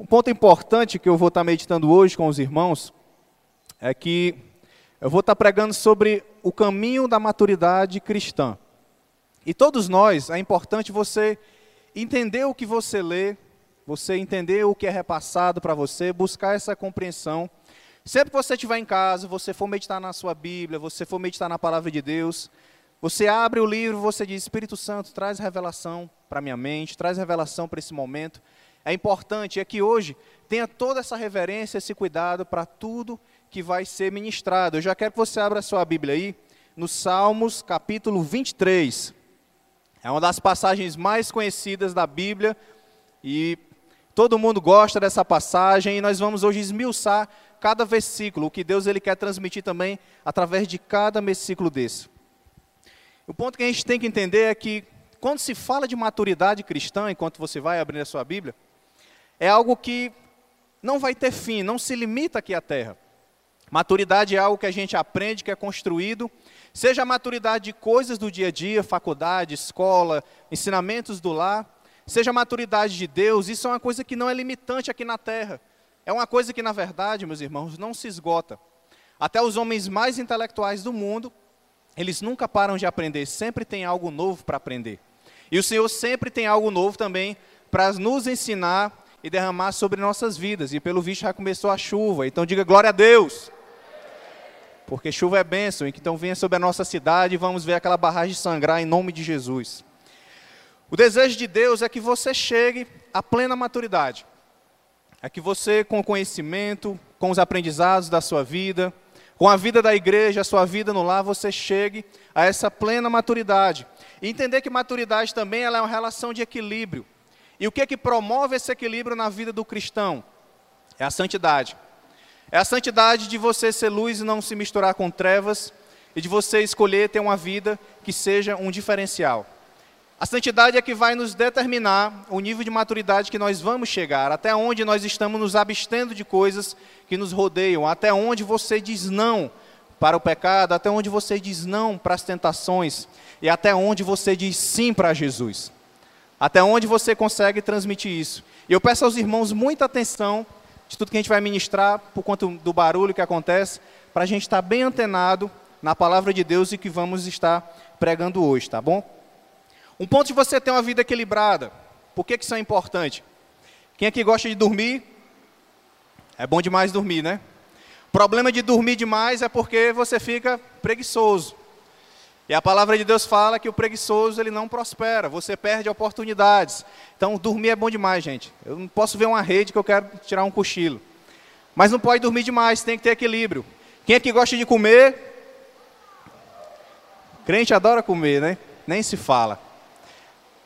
Um ponto importante que eu vou estar meditando hoje com os irmãos é que eu vou estar pregando sobre o caminho da maturidade cristã. E todos nós, é importante você entender o que você lê, você entender o que é repassado para você, buscar essa compreensão. Sempre que você estiver em casa, você for meditar na sua Bíblia, você for meditar na palavra de Deus, você abre o livro, você diz: Espírito Santo, traz revelação para minha mente, traz revelação para esse momento é importante é que hoje tenha toda essa reverência, esse cuidado para tudo que vai ser ministrado. Eu já quero que você abra a sua Bíblia aí, no Salmos capítulo 23. É uma das passagens mais conhecidas da Bíblia e todo mundo gosta dessa passagem e nós vamos hoje esmiuçar cada versículo, o que Deus ele quer transmitir também através de cada versículo desse. O ponto que a gente tem que entender é que quando se fala de maturidade cristã, enquanto você vai abrir a sua Bíblia, é algo que não vai ter fim, não se limita aqui à terra. Maturidade é algo que a gente aprende, que é construído, seja a maturidade de coisas do dia a dia, faculdade, escola, ensinamentos do lar, seja a maturidade de Deus, isso é uma coisa que não é limitante aqui na terra. É uma coisa que, na verdade, meus irmãos, não se esgota. Até os homens mais intelectuais do mundo, eles nunca param de aprender, sempre tem algo novo para aprender. E o Senhor sempre tem algo novo também para nos ensinar e derramar sobre nossas vidas. E pelo visto já começou a chuva. Então diga glória a Deus. Porque chuva é bênção. Então venha sobre a nossa cidade e vamos ver aquela barragem sangrar em nome de Jesus. O desejo de Deus é que você chegue à plena maturidade. É que você, com o conhecimento, com os aprendizados da sua vida, com a vida da igreja, a sua vida no lar, você chegue a essa plena maturidade. E entender que maturidade também ela é uma relação de equilíbrio. E o que é que promove esse equilíbrio na vida do cristão? É a santidade. É a santidade de você ser luz e não se misturar com trevas, e de você escolher ter uma vida que seja um diferencial. A santidade é que vai nos determinar o nível de maturidade que nós vamos chegar, até onde nós estamos nos abstendo de coisas que nos rodeiam, até onde você diz não para o pecado, até onde você diz não para as tentações, e até onde você diz sim para Jesus. Até onde você consegue transmitir isso? E eu peço aos irmãos muita atenção de tudo que a gente vai ministrar, por conta do barulho que acontece, para a gente estar bem antenado na palavra de Deus e que vamos estar pregando hoje, tá bom? Um ponto de você ter uma vida equilibrada. Por que, que isso é importante? Quem aqui gosta de dormir? É bom demais dormir, né? O problema de dormir demais é porque você fica preguiçoso. E a palavra de Deus fala que o preguiçoso ele não prospera, você perde oportunidades. Então, dormir é bom demais, gente. Eu não posso ver uma rede que eu quero tirar um cochilo. Mas não pode dormir demais, tem que ter equilíbrio. Quem é que gosta de comer? Crente adora comer, né? Nem se fala.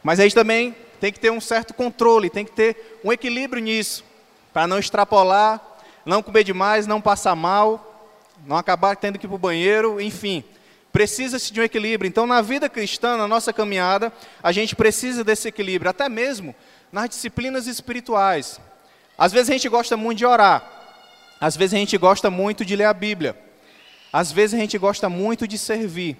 Mas aí também tem que ter um certo controle, tem que ter um equilíbrio nisso, para não extrapolar, não comer demais, não passar mal, não acabar tendo que ir para o banheiro, enfim. Precisa-se de um equilíbrio. Então, na vida cristã, na nossa caminhada, a gente precisa desse equilíbrio, até mesmo nas disciplinas espirituais. Às vezes a gente gosta muito de orar, às vezes a gente gosta muito de ler a Bíblia, às vezes a gente gosta muito de servir.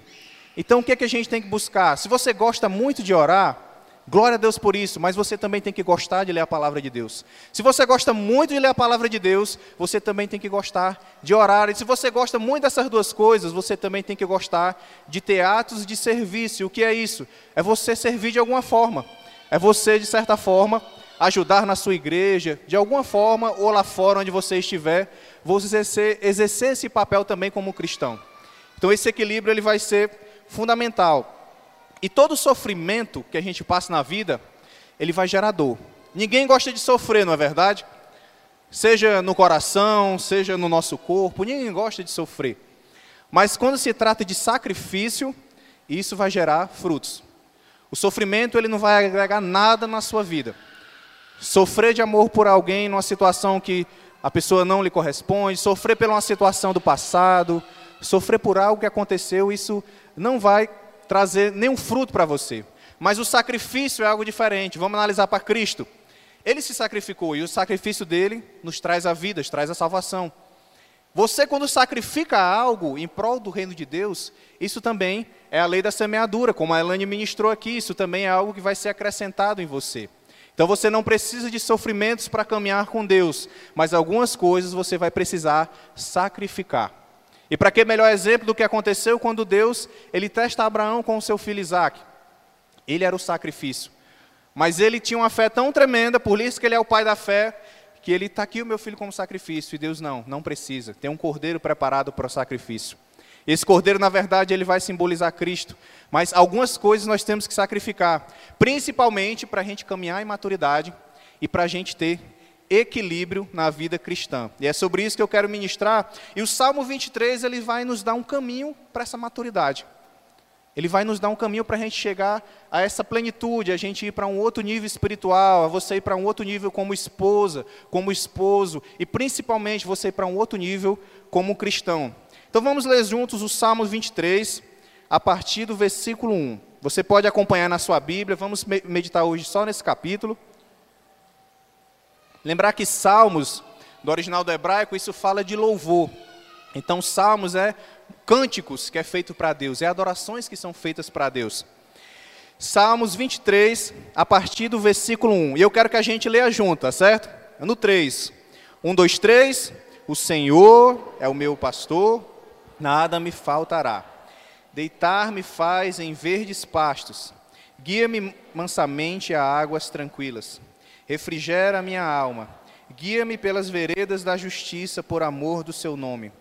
Então, o que, é que a gente tem que buscar? Se você gosta muito de orar, Glória a Deus por isso, mas você também tem que gostar de ler a palavra de Deus. Se você gosta muito de ler a palavra de Deus, você também tem que gostar de orar. E se você gosta muito dessas duas coisas, você também tem que gostar de teatros de serviço. O que é isso? É você servir de alguma forma. É você, de certa forma, ajudar na sua igreja, de alguma forma, ou lá fora onde você estiver, você exercer, exercer esse papel também como cristão. Então esse equilíbrio ele vai ser fundamental. E todo sofrimento que a gente passa na vida, ele vai gerar dor. Ninguém gosta de sofrer, não é verdade? Seja no coração, seja no nosso corpo, ninguém gosta de sofrer. Mas quando se trata de sacrifício, isso vai gerar frutos. O sofrimento ele não vai agregar nada na sua vida. Sofrer de amor por alguém numa situação que a pessoa não lhe corresponde, sofrer por uma situação do passado, sofrer por algo que aconteceu, isso não vai trazer nenhum fruto para você. Mas o sacrifício é algo diferente. Vamos analisar para Cristo. Ele se sacrificou e o sacrifício dele nos traz a vida, nos traz a salvação. Você, quando sacrifica algo em prol do reino de Deus, isso também é a lei da semeadura, como a Elane ministrou aqui, isso também é algo que vai ser acrescentado em você. Então você não precisa de sofrimentos para caminhar com Deus, mas algumas coisas você vai precisar sacrificar. E para que melhor exemplo do que aconteceu quando Deus ele testa Abraão com o seu filho Isaac? Ele era o sacrifício. Mas ele tinha uma fé tão tremenda, por isso que ele é o pai da fé, que ele está aqui o meu filho como sacrifício. E Deus não, não precisa. Tem um cordeiro preparado para o sacrifício. Esse cordeiro, na verdade, ele vai simbolizar Cristo. Mas algumas coisas nós temos que sacrificar, principalmente para a gente caminhar em maturidade e para a gente ter equilíbrio na vida cristã. E é sobre isso que eu quero ministrar. E o Salmo 23 ele vai nos dar um caminho para essa maturidade. Ele vai nos dar um caminho para a gente chegar a essa plenitude, a gente ir para um outro nível espiritual, a você ir para um outro nível como esposa, como esposo, e principalmente você ir para um outro nível como cristão. Então vamos ler juntos o Salmo 23, a partir do versículo 1. Você pode acompanhar na sua Bíblia, vamos meditar hoje só nesse capítulo. Lembrar que Salmos, do original do hebraico, isso fala de louvor. Então, Salmos é cânticos que é feito para Deus, é adorações que são feitas para Deus. Salmos 23, a partir do versículo 1. E eu quero que a gente leia junto, tá certo? No 3. 1, 2, 3. O Senhor é o meu pastor, nada me faltará. Deitar-me faz em verdes pastos, guia-me mansamente a águas tranquilas. Refrigera a minha alma, guia-me pelas veredas da justiça por amor do seu nome.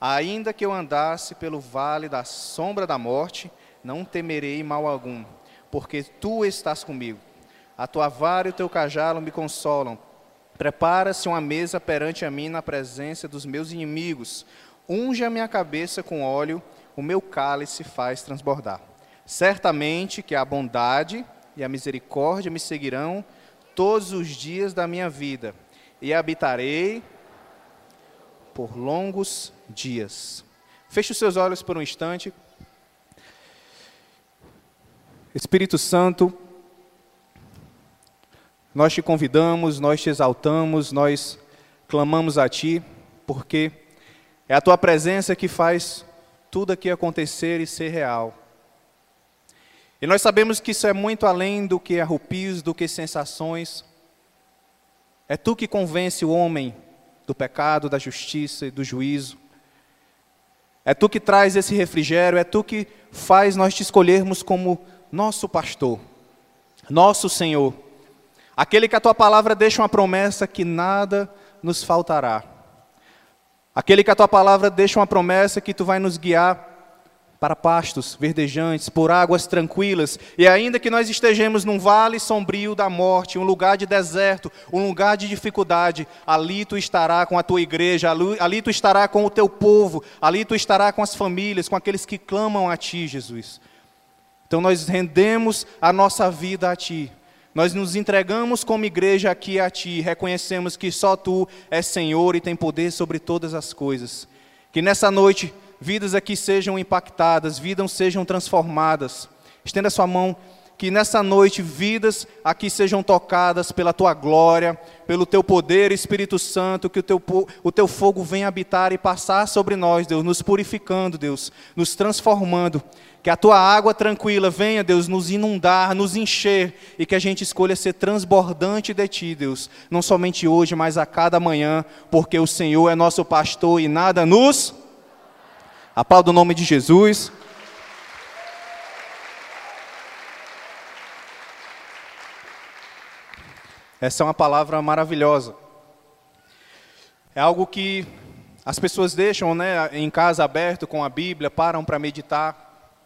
Ainda que eu andasse pelo vale da sombra da morte, não temerei mal algum, porque tu estás comigo. A tua vara e o teu cajalo me consolam. Prepara-se uma mesa perante a mim na presença dos meus inimigos. Unge a minha cabeça com óleo, o meu cálice faz transbordar. Certamente que a bondade e a misericórdia me seguirão todos os dias da minha vida, e habitarei por longos dias. Feche os seus olhos por um instante. Espírito Santo, nós te convidamos, nós te exaltamos, nós clamamos a Ti, porque é a Tua presença que faz tudo aqui acontecer e ser real. E nós sabemos que isso é muito além do que arrupios, do que sensações. É Tu que convence o homem do pecado, da justiça e do juízo. É tu que traz esse refrigério, é tu que faz nós te escolhermos como nosso pastor, nosso Senhor. Aquele que a tua palavra deixa uma promessa que nada nos faltará. Aquele que a tua palavra deixa uma promessa que tu vai nos guiar para pastos verdejantes, por águas tranquilas, e ainda que nós estejamos num vale sombrio da morte, um lugar de deserto, um lugar de dificuldade, ali tu estará com a tua igreja, ali tu estará com o teu povo, ali tu estará com as famílias, com aqueles que clamam a ti, Jesus. Então nós rendemos a nossa vida a ti. Nós nos entregamos como igreja aqui a Ti, reconhecemos que só Tu és Senhor e tem poder sobre todas as coisas. Que nessa noite vidas aqui sejam impactadas, vidas sejam transformadas. Estenda sua mão, que nessa noite vidas aqui sejam tocadas pela tua glória, pelo teu poder, Espírito Santo, que o teu, o teu fogo venha habitar e passar sobre nós, Deus, nos purificando, Deus, nos transformando. Que a tua água tranquila venha, Deus, nos inundar, nos encher e que a gente escolha ser transbordante de ti, Deus, não somente hoje, mas a cada manhã, porque o Senhor é nosso pastor e nada nos Aplauda o nome de Jesus. Essa é uma palavra maravilhosa. É algo que as pessoas deixam né, em casa aberto com a Bíblia, param para meditar.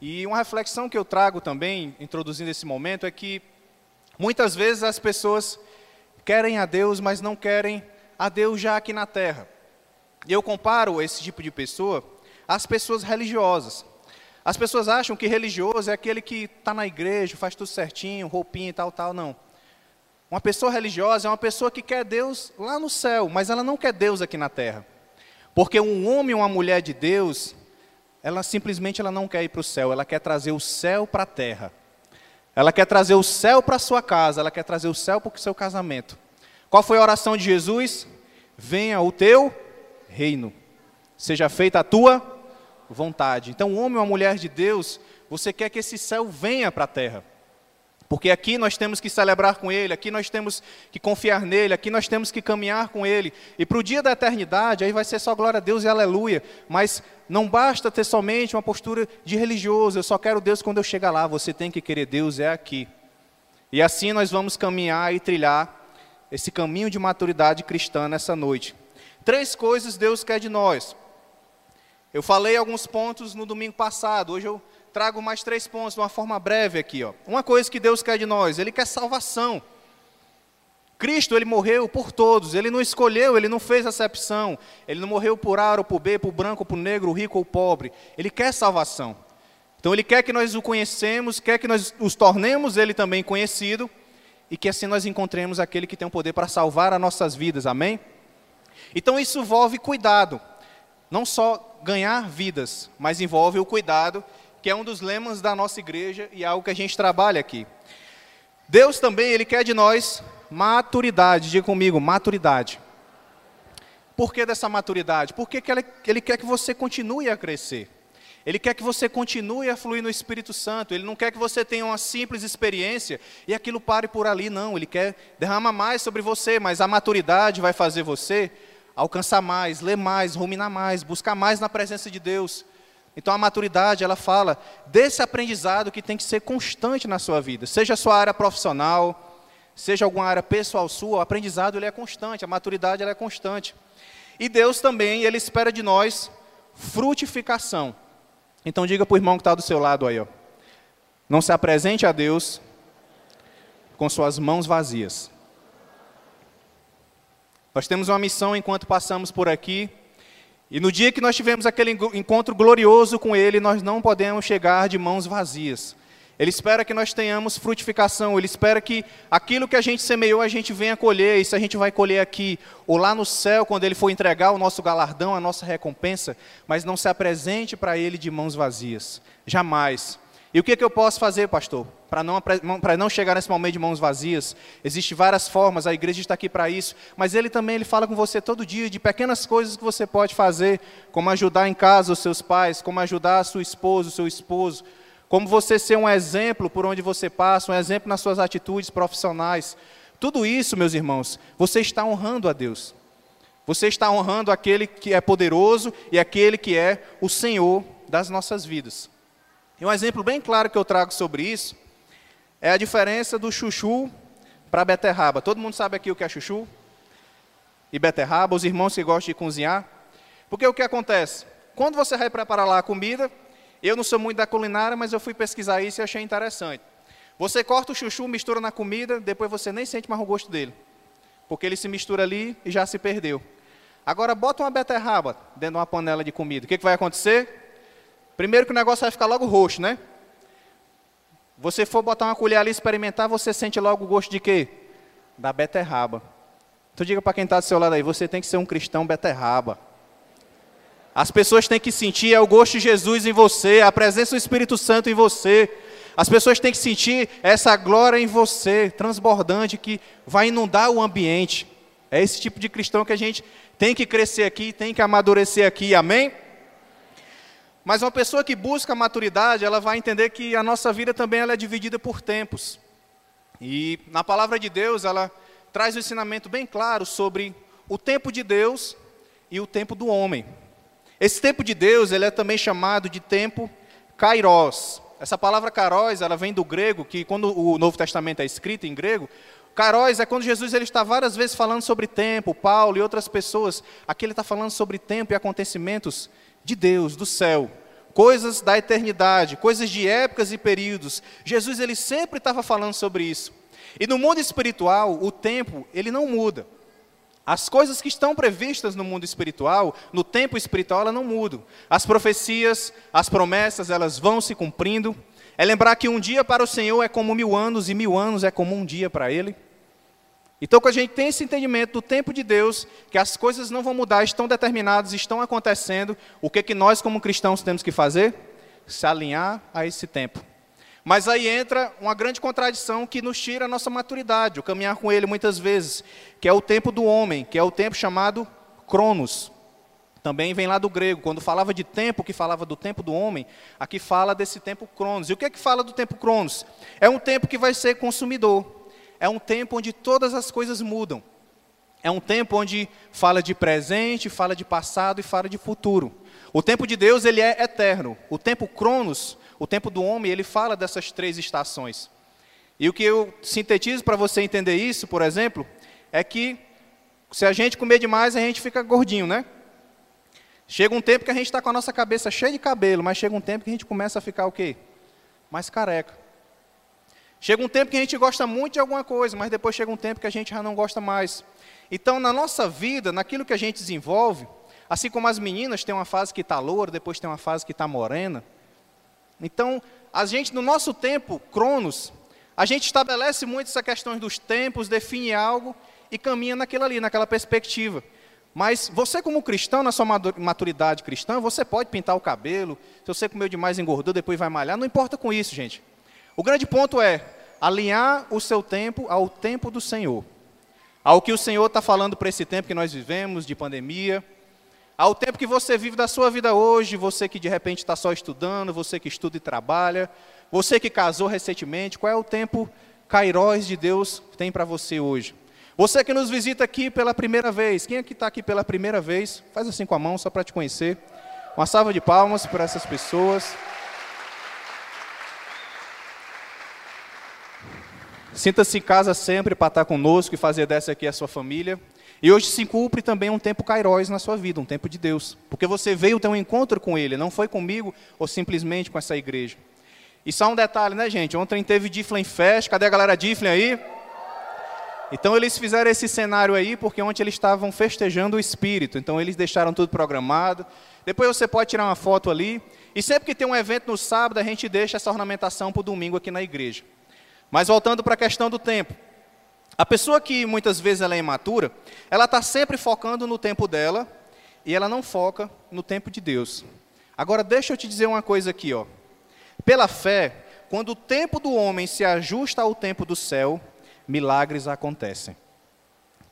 E uma reflexão que eu trago também, introduzindo esse momento, é que muitas vezes as pessoas querem a Deus, mas não querem a Deus já aqui na terra. E eu comparo esse tipo de pessoa as pessoas religiosas. As pessoas acham que religioso é aquele que está na igreja, faz tudo certinho, roupinha e tal, tal. Não. Uma pessoa religiosa é uma pessoa que quer Deus lá no céu, mas ela não quer Deus aqui na terra. Porque um homem ou uma mulher de Deus, ela simplesmente ela não quer ir para o céu, ela quer trazer o céu para a terra. Ela quer trazer o céu para a sua casa, ela quer trazer o céu para o seu casamento. Qual foi a oração de Jesus? Venha o teu reino. Seja feita a tua vontade. Então, homem ou mulher de Deus, você quer que esse céu venha para a terra. Porque aqui nós temos que celebrar com Ele, aqui nós temos que confiar nele, aqui nós temos que caminhar com Ele. E para o dia da eternidade, aí vai ser só glória a Deus e aleluia. Mas não basta ter somente uma postura de religioso, eu só quero Deus quando eu chegar lá. Você tem que querer Deus, é aqui. E assim nós vamos caminhar e trilhar esse caminho de maturidade cristã nessa noite. Três coisas Deus quer de nós. Eu falei alguns pontos no domingo passado, hoje eu trago mais três pontos de uma forma breve aqui. Ó. Uma coisa que Deus quer de nós, Ele quer salvação. Cristo, Ele morreu por todos, Ele não escolheu, Ele não fez acepção, Ele não morreu por A ou por B, por branco ou por negro, rico ou pobre, Ele quer salvação. Então Ele quer que nós o conhecemos, quer que nós os tornemos Ele também conhecido, e que assim nós encontremos aquele que tem o poder para salvar as nossas vidas, amém? Então isso envolve cuidado, não só ganhar vidas, mas envolve o cuidado que é um dos lemas da nossa igreja e é algo que a gente trabalha aqui. Deus também, Ele quer de nós maturidade, diga comigo, maturidade. Por que dessa maturidade? Porque ele, quer que você continue a crescer. Ele quer que você continue a fluir no Espírito Santo. Ele não quer que você tenha uma simples experiência e aquilo pare por ali, não. Ele quer derramar mais sobre você, mas a maturidade vai fazer você alcançar mais, ler mais, ruminar mais, buscar mais na presença de Deus. Então a maturidade, ela fala desse aprendizado que tem que ser constante na sua vida, seja a sua área profissional, seja alguma área pessoal sua, o aprendizado ele é constante, a maturidade ela é constante. E Deus também, ele espera de nós frutificação. Então diga para o irmão que está do seu lado aí, ó. Não se apresente a Deus com suas mãos vazias. Nós temos uma missão enquanto passamos por aqui, e no dia que nós tivemos aquele encontro glorioso com Ele, nós não podemos chegar de mãos vazias. Ele espera que nós tenhamos frutificação, Ele espera que aquilo que a gente semeou, a gente venha colher, e se a gente vai colher aqui, ou lá no céu, quando Ele for entregar o nosso galardão, a nossa recompensa, mas não se apresente para Ele de mãos vazias, jamais. E o que, que eu posso fazer, pastor? Para não, não chegar nesse momento de mãos vazias. Existem várias formas, a igreja está aqui para isso. Mas ele também ele fala com você todo dia de pequenas coisas que você pode fazer, como ajudar em casa os seus pais, como ajudar a sua esposa, o seu esposo, como você ser um exemplo por onde você passa, um exemplo nas suas atitudes profissionais. Tudo isso, meus irmãos, você está honrando a Deus. Você está honrando aquele que é poderoso e aquele que é o Senhor das nossas vidas. E um exemplo bem claro que eu trago sobre isso é a diferença do chuchu para beterraba. Todo mundo sabe aqui o que é chuchu? E beterraba, os irmãos que gostam de cozinhar. Porque o que acontece? Quando você vai preparar lá a comida, eu não sou muito da culinária, mas eu fui pesquisar isso e achei interessante. Você corta o chuchu, mistura na comida, depois você nem sente mais o gosto dele. Porque ele se mistura ali e já se perdeu. Agora bota uma beterraba dentro de uma panela de comida. O que, que vai acontecer? Primeiro que o negócio vai ficar logo roxo, né? Você for botar uma colher ali e experimentar, você sente logo o gosto de quê? Da beterraba. Então diga para quem está do seu lado aí, você tem que ser um cristão beterraba. As pessoas têm que sentir é o gosto de Jesus em você, a presença do Espírito Santo em você. As pessoas têm que sentir essa glória em você, transbordante, que vai inundar o ambiente. É esse tipo de cristão que a gente tem que crescer aqui, tem que amadurecer aqui, amém? Mas uma pessoa que busca a maturidade, ela vai entender que a nossa vida também ela é dividida por tempos. E na palavra de Deus, ela traz um ensinamento bem claro sobre o tempo de Deus e o tempo do homem. Esse tempo de Deus, ele é também chamado de tempo kairos. Essa palavra kairos, ela vem do grego, que quando o Novo Testamento é escrito em grego, kairos é quando Jesus ele está várias vezes falando sobre tempo, Paulo e outras pessoas, aqui ele está falando sobre tempo e acontecimentos de Deus, do céu, coisas da eternidade, coisas de épocas e períodos. Jesus ele sempre estava falando sobre isso. E no mundo espiritual, o tempo, ele não muda. As coisas que estão previstas no mundo espiritual, no tempo espiritual, elas não mudam. As profecias, as promessas, elas vão se cumprindo. É lembrar que um dia para o Senhor é como mil anos, e mil anos é como um dia para Ele. Então, quando a gente tem esse entendimento do tempo de Deus, que as coisas não vão mudar, estão determinadas, estão acontecendo, o que, que nós, como cristãos, temos que fazer? Se alinhar a esse tempo. Mas aí entra uma grande contradição que nos tira a nossa maturidade, o caminhar com Ele muitas vezes, que é o tempo do homem, que é o tempo chamado Cronos. Também vem lá do grego, quando falava de tempo, que falava do tempo do homem, aqui fala desse tempo cronos. E o que é que fala do tempo cronos? É um tempo que vai ser consumidor. É um tempo onde todas as coisas mudam. É um tempo onde fala de presente, fala de passado e fala de futuro. O tempo de Deus, ele é eterno. O tempo cronos, o tempo do homem, ele fala dessas três estações. E o que eu sintetizo para você entender isso, por exemplo, é que se a gente comer demais, a gente fica gordinho, né? Chega um tempo que a gente está com a nossa cabeça cheia de cabelo, mas chega um tempo que a gente começa a ficar o quê? Mais careca. Chega um tempo que a gente gosta muito de alguma coisa, mas depois chega um tempo que a gente já não gosta mais. Então, na nossa vida, naquilo que a gente desenvolve, assim como as meninas têm uma fase que está loura, depois tem uma fase que está morena. Então, a gente, no nosso tempo, Cronos, a gente estabelece muito essa questão dos tempos, define algo e caminha naquilo ali, naquela perspectiva. Mas você, como cristão, na sua maturidade cristã, você pode pintar o cabelo. Se você comeu demais, engordou, depois vai malhar. Não importa com isso, gente. O grande ponto é alinhar o seu tempo ao tempo do Senhor. Ao que o Senhor está falando para esse tempo que nós vivemos, de pandemia. Ao tempo que você vive da sua vida hoje, você que de repente está só estudando, você que estuda e trabalha, você que casou recentemente, qual é o tempo Cairóis de Deus tem para você hoje? Você que nos visita aqui pela primeira vez, quem aqui está aqui pela primeira vez? Faz assim com a mão, só para te conhecer. Uma salva de palmas para essas pessoas. Sinta-se em casa sempre para estar conosco e fazer dessa aqui a sua família. E hoje se cumpre também um tempo Cairóis na sua vida, um tempo de Deus. Porque você veio ter um encontro com Ele, não foi comigo ou simplesmente com essa igreja. E só um detalhe, né, gente? Ontem teve Diflin Fest, cadê a galera Diflin aí? Então eles fizeram esse cenário aí porque ontem eles estavam festejando o Espírito. Então eles deixaram tudo programado. Depois você pode tirar uma foto ali. E sempre que tem um evento no sábado, a gente deixa essa ornamentação para o domingo aqui na igreja. Mas voltando para a questão do tempo. A pessoa que muitas vezes ela é imatura, ela está sempre focando no tempo dela e ela não foca no tempo de Deus. Agora deixa eu te dizer uma coisa aqui, ó. Pela fé, quando o tempo do homem se ajusta ao tempo do céu, milagres acontecem.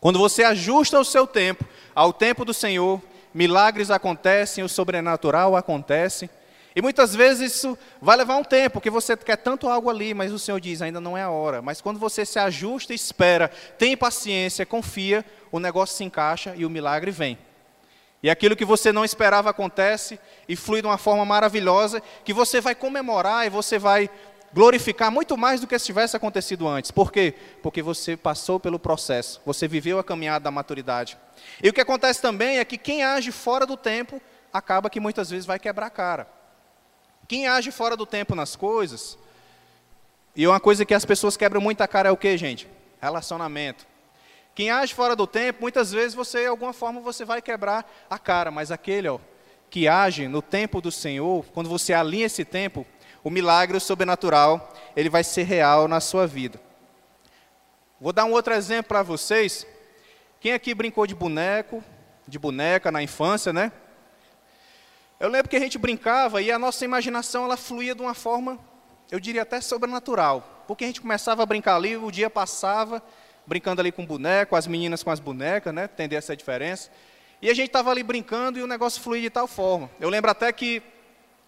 Quando você ajusta o seu tempo ao tempo do Senhor, milagres acontecem, o sobrenatural acontece. E muitas vezes isso vai levar um tempo, porque você quer tanto algo ali, mas o Senhor diz, ainda não é a hora. Mas quando você se ajusta espera, tem paciência, confia, o negócio se encaixa e o milagre vem. E aquilo que você não esperava acontece e flui de uma forma maravilhosa, que você vai comemorar e você vai glorificar muito mais do que se tivesse acontecido antes. Por quê? Porque você passou pelo processo, você viveu a caminhada da maturidade. E o que acontece também é que quem age fora do tempo acaba que muitas vezes vai quebrar a cara. Quem age fora do tempo nas coisas, e uma coisa que as pessoas quebram muito a cara é o que, gente? Relacionamento. Quem age fora do tempo, muitas vezes você, de alguma forma, você vai quebrar a cara, mas aquele, ó, que age no tempo do Senhor, quando você alinha esse tempo, o milagre, sobrenatural, ele vai ser real na sua vida. Vou dar um outro exemplo para vocês. Quem aqui brincou de boneco, de boneca na infância, né? Eu lembro que a gente brincava e a nossa imaginação ela fluía de uma forma, eu diria até sobrenatural. Porque a gente começava a brincar ali, o dia passava brincando ali com boneco, as meninas com as bonecas, né? Entender essa diferença. E a gente estava ali brincando e o negócio fluía de tal forma. Eu lembro até que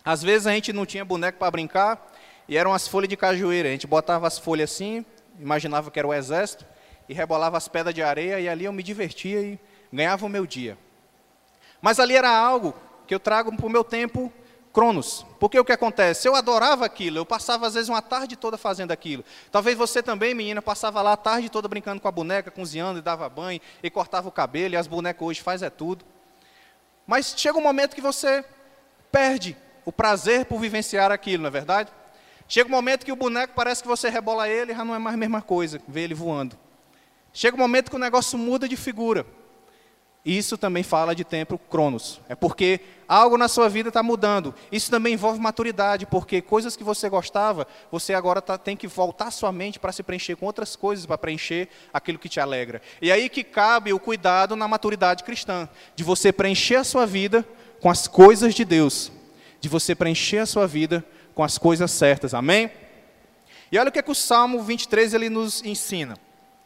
às vezes a gente não tinha boneco para brincar e eram as folhas de cajueira. A gente botava as folhas assim, imaginava que era o exército, e rebolava as pedras de areia e ali eu me divertia e ganhava o meu dia. Mas ali era algo que eu trago para o meu tempo Cronos. Porque o que acontece? Eu adorava aquilo, eu passava às vezes uma tarde toda fazendo aquilo. Talvez você também, menina, passava lá a tarde toda brincando com a boneca, cozinhando e dava banho e cortava o cabelo, e as bonecas hoje faz é tudo. Mas chega um momento que você perde o prazer por vivenciar aquilo, não é verdade? Chega um momento que o boneco parece que você rebola ele, já não é mais a mesma coisa, vê ele voando. Chega um momento que o negócio muda de figura. Isso também fala de tempo cronos. É porque algo na sua vida está mudando. Isso também envolve maturidade, porque coisas que você gostava, você agora tá, tem que voltar sua mente para se preencher com outras coisas, para preencher aquilo que te alegra. E aí que cabe o cuidado na maturidade cristã, de você preencher a sua vida com as coisas de Deus, de você preencher a sua vida com as coisas certas. Amém? E olha o que, é que o Salmo 23 ele nos ensina.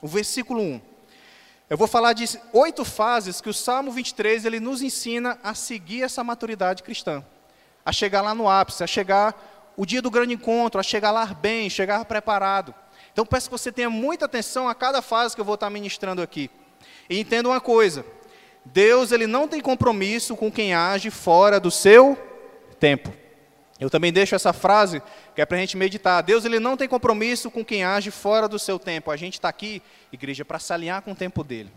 O versículo 1. Eu vou falar de oito fases que o Salmo 23 ele nos ensina a seguir essa maturidade cristã, a chegar lá no ápice, a chegar o dia do grande encontro, a chegar lá bem, chegar preparado. Então peço que você tenha muita atenção a cada fase que eu vou estar ministrando aqui. E entenda uma coisa: Deus ele não tem compromisso com quem age fora do seu tempo. Eu também deixo essa frase que é para a gente meditar. Deus ele não tem compromisso com quem age fora do seu tempo. A gente está aqui, igreja, para se alinhar com o tempo dele.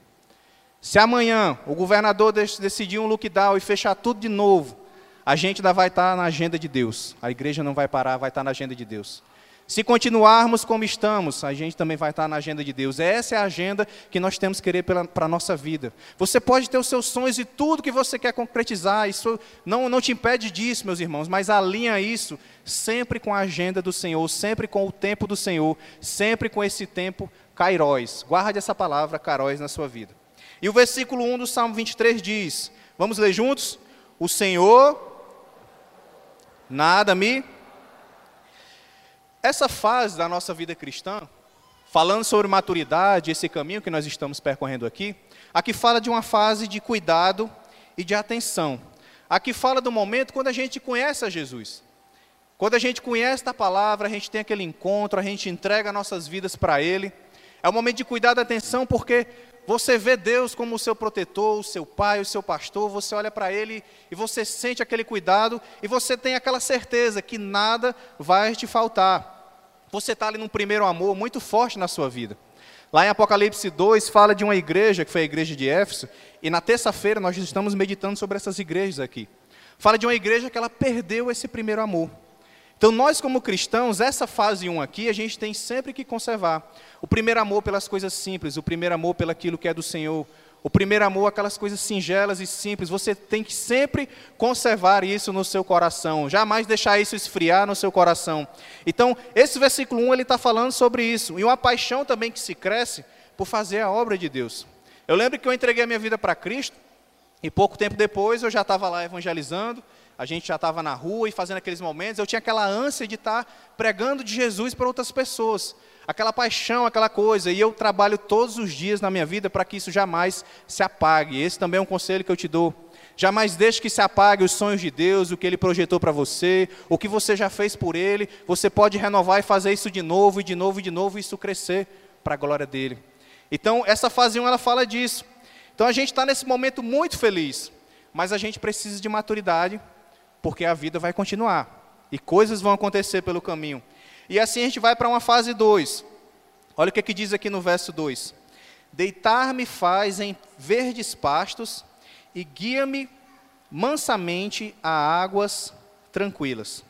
Se amanhã o governador decidir um lockdown e fechar tudo de novo, a gente ainda vai estar tá na agenda de Deus. A igreja não vai parar, vai estar tá na agenda de Deus. Se continuarmos como estamos, a gente também vai estar na agenda de Deus. Essa é a agenda que nós temos que querer para a nossa vida. Você pode ter os seus sonhos e tudo que você quer concretizar, isso não, não te impede disso, meus irmãos, mas alinha isso sempre com a agenda do Senhor, sempre com o tempo do Senhor, sempre com esse tempo kairóis. Guarde essa palavra kairóis na sua vida. E o versículo 1 do Salmo 23 diz: Vamos ler juntos? O Senhor nada me essa fase da nossa vida cristã, falando sobre maturidade, esse caminho que nós estamos percorrendo aqui, aqui fala de uma fase de cuidado e de atenção. Aqui fala do momento quando a gente conhece a Jesus. Quando a gente conhece a palavra, a gente tem aquele encontro, a gente entrega nossas vidas para Ele. É o momento de cuidado e atenção, porque você vê Deus como o seu protetor, o seu pai, o seu pastor, você olha para Ele e você sente aquele cuidado e você tem aquela certeza que nada vai te faltar você está ali num primeiro amor muito forte na sua vida. Lá em Apocalipse 2 fala de uma igreja, que foi a igreja de Éfeso, e na terça-feira nós estamos meditando sobre essas igrejas aqui. Fala de uma igreja que ela perdeu esse primeiro amor. Então, nós, como cristãos, essa fase 1 aqui, a gente tem sempre que conservar. O primeiro amor pelas coisas simples, o primeiro amor pelaquilo que é do Senhor, o primeiro amor, aquelas coisas singelas e simples, você tem que sempre conservar isso no seu coração, jamais deixar isso esfriar no seu coração. Então, esse versículo 1 ele está falando sobre isso, e uma paixão também que se cresce por fazer a obra de Deus. Eu lembro que eu entreguei a minha vida para Cristo, e pouco tempo depois eu já estava lá evangelizando, a gente já estava na rua e fazendo aqueles momentos, eu tinha aquela ânsia de estar tá pregando de Jesus para outras pessoas aquela paixão, aquela coisa, e eu trabalho todos os dias na minha vida para que isso jamais se apague. Esse também é um conselho que eu te dou. Jamais deixe que se apague os sonhos de Deus, o que Ele projetou para você, o que você já fez por Ele. Você pode renovar e fazer isso de novo, e de novo, e de novo, e isso crescer para a glória dEle. Então, essa fase 1, ela fala disso. Então, a gente está nesse momento muito feliz, mas a gente precisa de maturidade, porque a vida vai continuar, e coisas vão acontecer pelo caminho. E assim a gente vai para uma fase 2. Olha o que, é que diz aqui no verso 2: Deitar-me faz em verdes pastos e guia-me mansamente a águas tranquilas.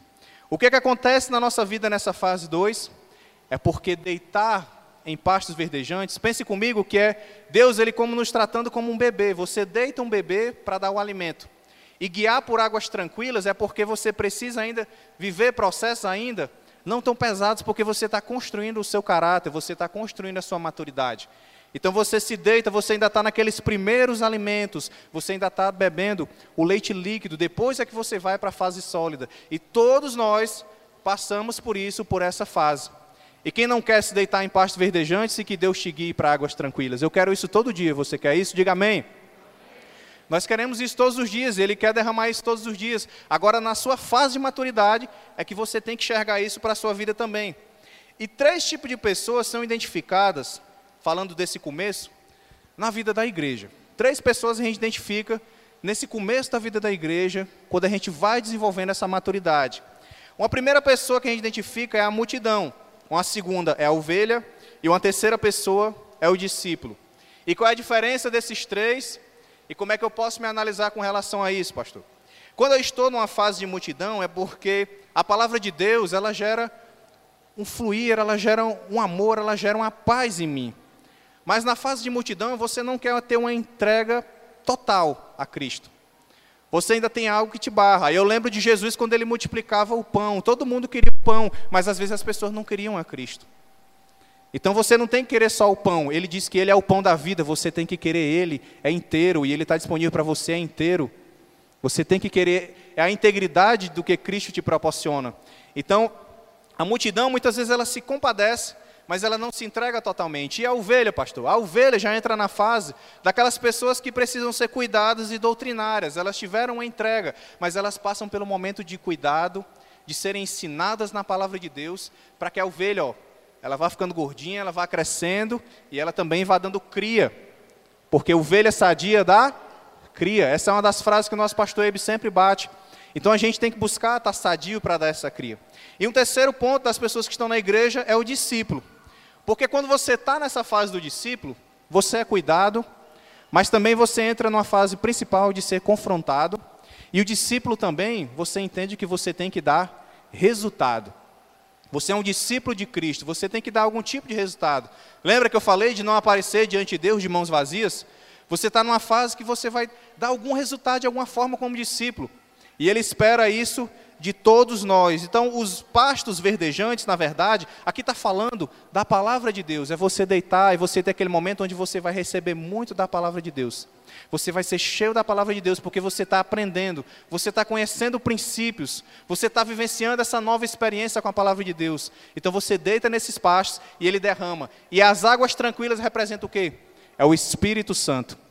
O que, é que acontece na nossa vida nessa fase 2? É porque deitar em pastos verdejantes, pense comigo que é Deus ele como nos tratando como um bebê. Você deita um bebê para dar o alimento. E guiar por águas tranquilas é porque você precisa ainda viver processos ainda não tão pesados, porque você está construindo o seu caráter, você está construindo a sua maturidade. Então você se deita, você ainda está naqueles primeiros alimentos, você ainda está bebendo o leite líquido, depois é que você vai para a fase sólida. E todos nós passamos por isso, por essa fase. E quem não quer se deitar em pastos verdejantes e que Deus te guie para águas tranquilas? Eu quero isso todo dia, você quer isso? Diga amém. Nós queremos isso todos os dias, Ele quer derramar isso todos os dias. Agora, na sua fase de maturidade, é que você tem que enxergar isso para a sua vida também. E três tipos de pessoas são identificadas, falando desse começo, na vida da igreja. Três pessoas a gente identifica nesse começo da vida da igreja, quando a gente vai desenvolvendo essa maturidade. Uma primeira pessoa que a gente identifica é a multidão, uma segunda é a ovelha, e uma terceira pessoa é o discípulo. E qual é a diferença desses três? E como é que eu posso me analisar com relação a isso, pastor? Quando eu estou numa fase de multidão, é porque a palavra de Deus, ela gera um fluir, ela gera um amor, ela gera uma paz em mim. Mas na fase de multidão, você não quer ter uma entrega total a Cristo. Você ainda tem algo que te barra. Eu lembro de Jesus quando ele multiplicava o pão. Todo mundo queria o pão, mas às vezes as pessoas não queriam a Cristo. Então você não tem que querer só o pão. Ele diz que ele é o pão da vida. Você tem que querer ele é inteiro e ele está disponível para você é inteiro. Você tem que querer é a integridade do que Cristo te proporciona. Então a multidão muitas vezes ela se compadece, mas ela não se entrega totalmente. E a ovelha, pastor? A ovelha já entra na fase daquelas pessoas que precisam ser cuidadas e doutrinárias. Elas tiveram uma entrega, mas elas passam pelo momento de cuidado, de serem ensinadas na palavra de Deus, para que a ovelha, ó, ela vá ficando gordinha, ela vá crescendo e ela também vá dando cria. Porque ovelha sadia dá cria. Essa é uma das frases que o nosso pastor Ebe sempre bate. Então a gente tem que buscar estar sadio para dar essa cria. E um terceiro ponto das pessoas que estão na igreja é o discípulo. Porque quando você está nessa fase do discípulo, você é cuidado, mas também você entra numa fase principal de ser confrontado. E o discípulo também, você entende que você tem que dar resultado. Você é um discípulo de Cristo, você tem que dar algum tipo de resultado. Lembra que eu falei de não aparecer diante de Deus de mãos vazias? Você está numa fase que você vai dar algum resultado de alguma forma como discípulo. E ele espera isso de todos nós. Então, os pastos verdejantes, na verdade, aqui está falando da palavra de Deus. É você deitar e você ter aquele momento onde você vai receber muito da palavra de Deus. Você vai ser cheio da palavra de Deus porque você está aprendendo, você está conhecendo princípios, você está vivenciando essa nova experiência com a palavra de Deus. Então você deita nesses pastos e ele derrama. E as águas tranquilas representam o quê? É o Espírito Santo.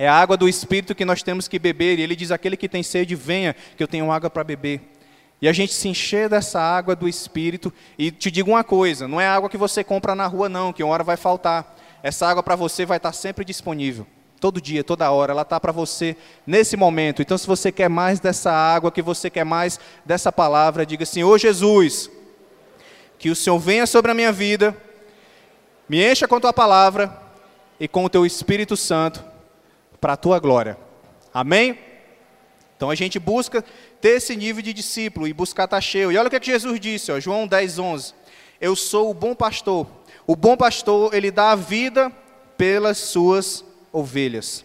É a água do Espírito que nós temos que beber. E ele diz: aquele que tem sede, venha, que eu tenho água para beber. E a gente se encher dessa água do Espírito. E te digo uma coisa: não é água que você compra na rua, não, que uma hora vai faltar. Essa água para você vai estar sempre disponível. Todo dia, toda hora, ela está para você nesse momento. Então, se você quer mais dessa água, que você quer mais dessa palavra, diga assim: Ô Jesus, que o Senhor venha sobre a minha vida, me encha com a tua palavra e com o teu Espírito Santo para a tua glória. Amém? Então a gente busca ter esse nível de discípulo e buscar estar cheio. E olha o que, é que Jesus disse, ó, João 10, 11. Eu sou o bom pastor. O bom pastor, ele dá a vida pelas suas ovelhas.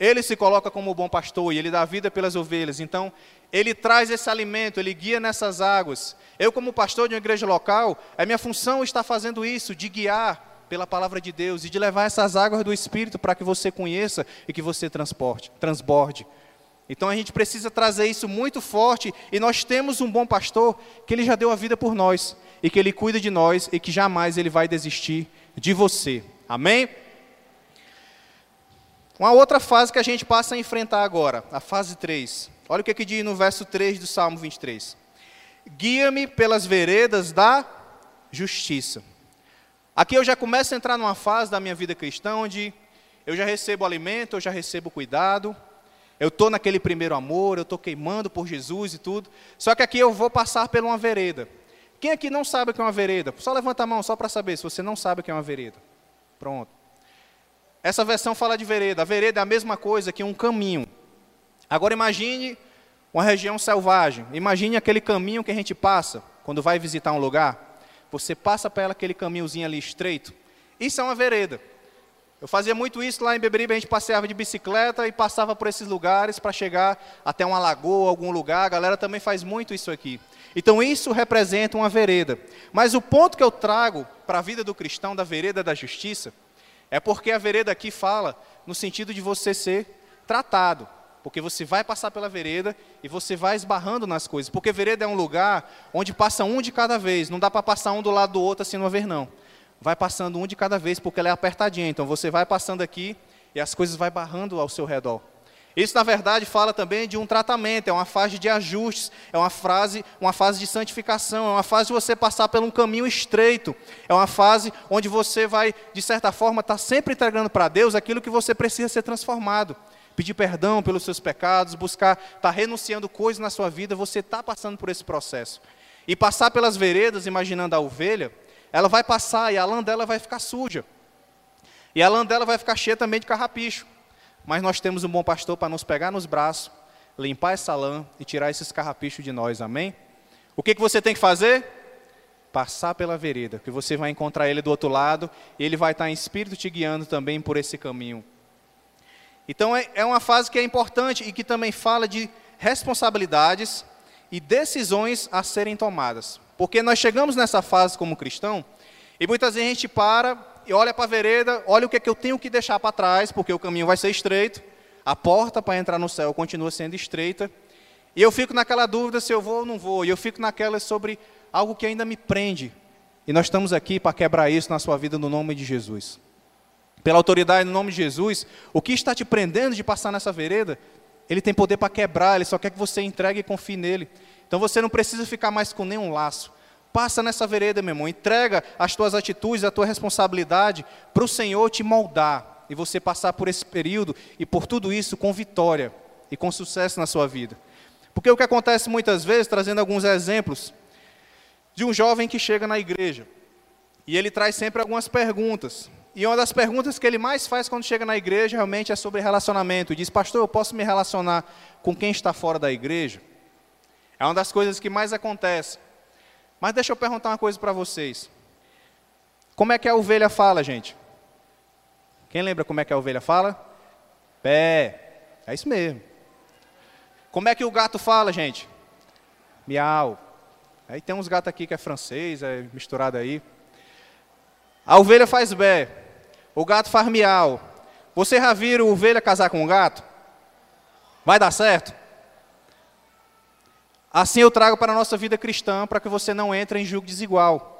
Ele se coloca como o bom pastor e ele dá a vida pelas ovelhas. Então, ele traz esse alimento, ele guia nessas águas. Eu, como pastor de uma igreja local, a minha função está fazendo isso, de guiar, pela palavra de Deus e de levar essas águas do Espírito para que você conheça e que você transporte, transborde. Então a gente precisa trazer isso muito forte e nós temos um bom pastor que ele já deu a vida por nós e que ele cuida de nós e que jamais ele vai desistir de você. Amém? Uma outra fase que a gente passa a enfrentar agora, a fase 3. Olha o que, que diz no verso 3 do Salmo 23. Guia-me pelas veredas da justiça. Aqui eu já começo a entrar numa fase da minha vida cristã onde eu já recebo alimento, eu já recebo cuidado, eu estou naquele primeiro amor, eu estou queimando por Jesus e tudo. Só que aqui eu vou passar por uma vereda. Quem aqui não sabe o que é uma vereda? Só levanta a mão, só para saber se você não sabe o que é uma vereda. Pronto. Essa versão fala de vereda. A vereda é a mesma coisa que um caminho. Agora imagine uma região selvagem. Imagine aquele caminho que a gente passa quando vai visitar um lugar. Você passa para ela aquele caminhozinho ali estreito. Isso é uma vereda. Eu fazia muito isso lá em Beberibe, a gente passeava de bicicleta e passava por esses lugares para chegar até uma lagoa, algum lugar. A galera também faz muito isso aqui. Então isso representa uma vereda. Mas o ponto que eu trago para a vida do cristão da vereda da justiça é porque a vereda aqui fala no sentido de você ser tratado porque você vai passar pela vereda e você vai esbarrando nas coisas. Porque vereda é um lugar onde passa um de cada vez, não dá para passar um do lado do outro assim uma vez não. Vai passando um de cada vez porque ela é apertadinha. Então você vai passando aqui e as coisas vai barrando ao seu redor. Isso na verdade fala também de um tratamento, é uma fase de ajustes, é uma fase, uma fase de santificação, é uma fase de você passar por um caminho estreito, é uma fase onde você vai de certa forma estar tá sempre entregando para Deus aquilo que você precisa ser transformado pedir perdão pelos seus pecados, buscar estar tá renunciando coisas na sua vida, você está passando por esse processo. E passar pelas veredas, imaginando a ovelha, ela vai passar e a lã dela vai ficar suja. E a lã dela vai ficar cheia também de carrapicho. Mas nós temos um bom pastor para nos pegar nos braços, limpar essa lã e tirar esses carrapichos de nós, amém? O que, que você tem que fazer? Passar pela vereda, que você vai encontrar ele do outro lado, e ele vai estar em espírito te guiando também por esse caminho. Então é, é uma fase que é importante e que também fala de responsabilidades e decisões a serem tomadas. Porque nós chegamos nessa fase como cristão e muitas vezes a gente para e olha para a vereda, olha o que, é que eu tenho que deixar para trás, porque o caminho vai ser estreito, a porta para entrar no céu continua sendo estreita, e eu fico naquela dúvida se eu vou ou não vou, e eu fico naquela sobre algo que ainda me prende, E nós estamos aqui para quebrar isso na sua vida no nome de Jesus. Pela autoridade no nome de Jesus, o que está te prendendo de passar nessa vereda, ele tem poder para quebrar, ele só quer que você entregue e confie nele. Então você não precisa ficar mais com nenhum laço. Passa nessa vereda, meu irmão, entrega as tuas atitudes, a tua responsabilidade para o Senhor te moldar e você passar por esse período e por tudo isso com vitória e com sucesso na sua vida. Porque o que acontece muitas vezes, trazendo alguns exemplos, de um jovem que chega na igreja e ele traz sempre algumas perguntas. E uma das perguntas que ele mais faz quando chega na igreja realmente é sobre relacionamento. E diz, pastor, eu posso me relacionar com quem está fora da igreja? É uma das coisas que mais acontece. Mas deixa eu perguntar uma coisa para vocês. Como é que a ovelha fala, gente? Quem lembra como é que a ovelha fala? Pé. É isso mesmo. Como é que o gato fala, gente? Miau. Aí tem uns gatos aqui que é francês, é misturado aí. A ovelha faz bé. O gato faz miau. Você já viram ovelha casar com um gato? Vai dar certo? Assim eu trago para a nossa vida cristã, para que você não entre em julgo desigual.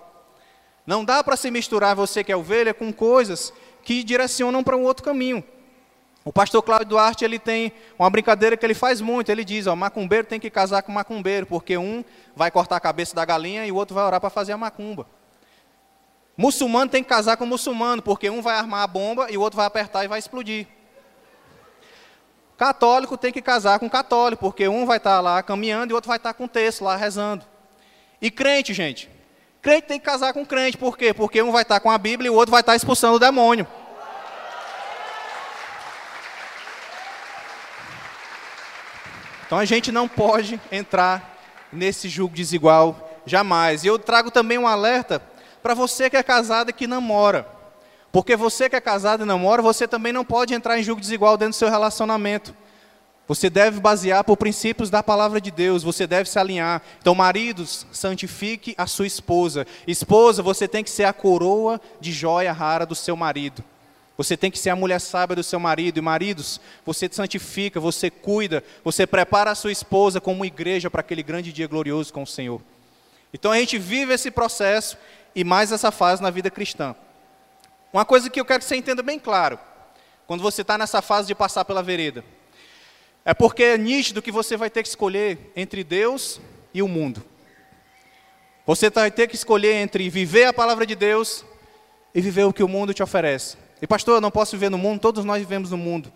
Não dá para se misturar você que é ovelha com coisas que direcionam para um outro caminho. O pastor Cláudio Duarte ele tem uma brincadeira que ele faz muito. Ele diz: ó, macumbeiro tem que casar com macumbeiro, porque um vai cortar a cabeça da galinha e o outro vai orar para fazer a macumba. Muçulmano tem que casar com muçulmano, porque um vai armar a bomba e o outro vai apertar e vai explodir. Católico tem que casar com católico, porque um vai estar lá caminhando e o outro vai estar com texto lá rezando. E crente, gente, crente tem que casar com crente, por quê? Porque um vai estar com a Bíblia e o outro vai estar expulsando o demônio. Então a gente não pode entrar nesse julgo desigual jamais. E eu trago também um alerta para você que é casado e que namora. Porque você que é casado e namora, você também não pode entrar em julgo desigual dentro do seu relacionamento. Você deve basear por princípios da palavra de Deus, você deve se alinhar. Então, maridos, santifique a sua esposa. Esposa, você tem que ser a coroa de joia rara do seu marido. Você tem que ser a mulher sábia do seu marido. E maridos, você santifica, você cuida, você prepara a sua esposa como igreja para aquele grande dia glorioso com o Senhor. Então a gente vive esse processo e mais essa fase na vida cristã. Uma coisa que eu quero que você entenda bem claro, quando você está nessa fase de passar pela vereda, é porque é nítido que você vai ter que escolher entre Deus e o mundo. Você vai ter que escolher entre viver a palavra de Deus e viver o que o mundo te oferece. E pastor, eu não posso viver no mundo, todos nós vivemos no mundo.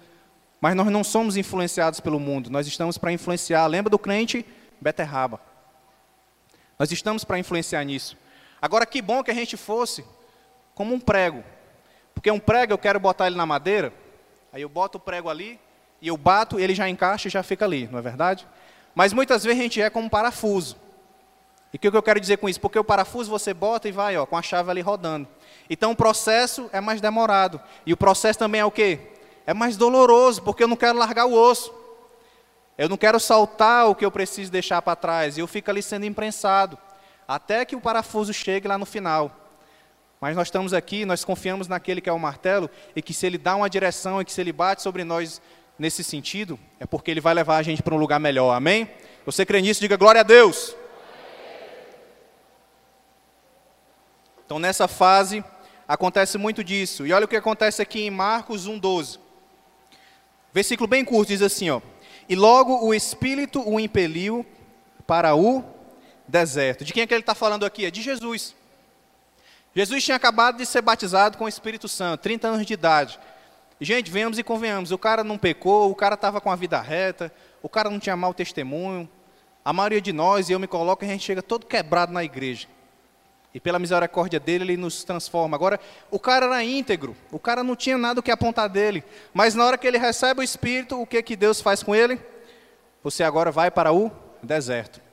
Mas nós não somos influenciados pelo mundo, nós estamos para influenciar. Lembra do crente? Beterraba. Nós estamos para influenciar nisso. Agora, que bom que a gente fosse como um prego. Porque um prego eu quero botar ele na madeira, aí eu boto o prego ali, e eu bato, ele já encaixa e já fica ali, não é verdade? Mas muitas vezes a gente é como um parafuso. E o que eu quero dizer com isso? Porque o parafuso você bota e vai ó, com a chave ali rodando. Então o processo é mais demorado. E o processo também é o quê? É mais doloroso, porque eu não quero largar o osso. Eu não quero saltar o que eu preciso deixar para trás. E eu fico ali sendo imprensado. Até que o parafuso chegue lá no final. Mas nós estamos aqui, nós confiamos naquele que é o martelo, e que se ele dá uma direção e que se ele bate sobre nós nesse sentido, é porque ele vai levar a gente para um lugar melhor. Amém? Você crê nisso? Diga glória a Deus. Então, nessa fase, acontece muito disso. E olha o que acontece aqui em Marcos 1,12. Versículo bem curto, diz assim: ó, E logo o Espírito o impeliu para o deserto. De quem é que ele está falando aqui? É de Jesus. Jesus tinha acabado de ser batizado com o Espírito Santo, 30 anos de idade. Gente, venhamos e convenhamos, o cara não pecou, o cara estava com a vida reta, o cara não tinha mau testemunho. A maioria de nós, e eu me coloco, a gente chega todo quebrado na igreja. E pela misericórdia dele, ele nos transforma. Agora, o cara era íntegro, o cara não tinha nada o que apontar dele. Mas na hora que ele recebe o Espírito, o que, que Deus faz com ele? Você agora vai para o deserto.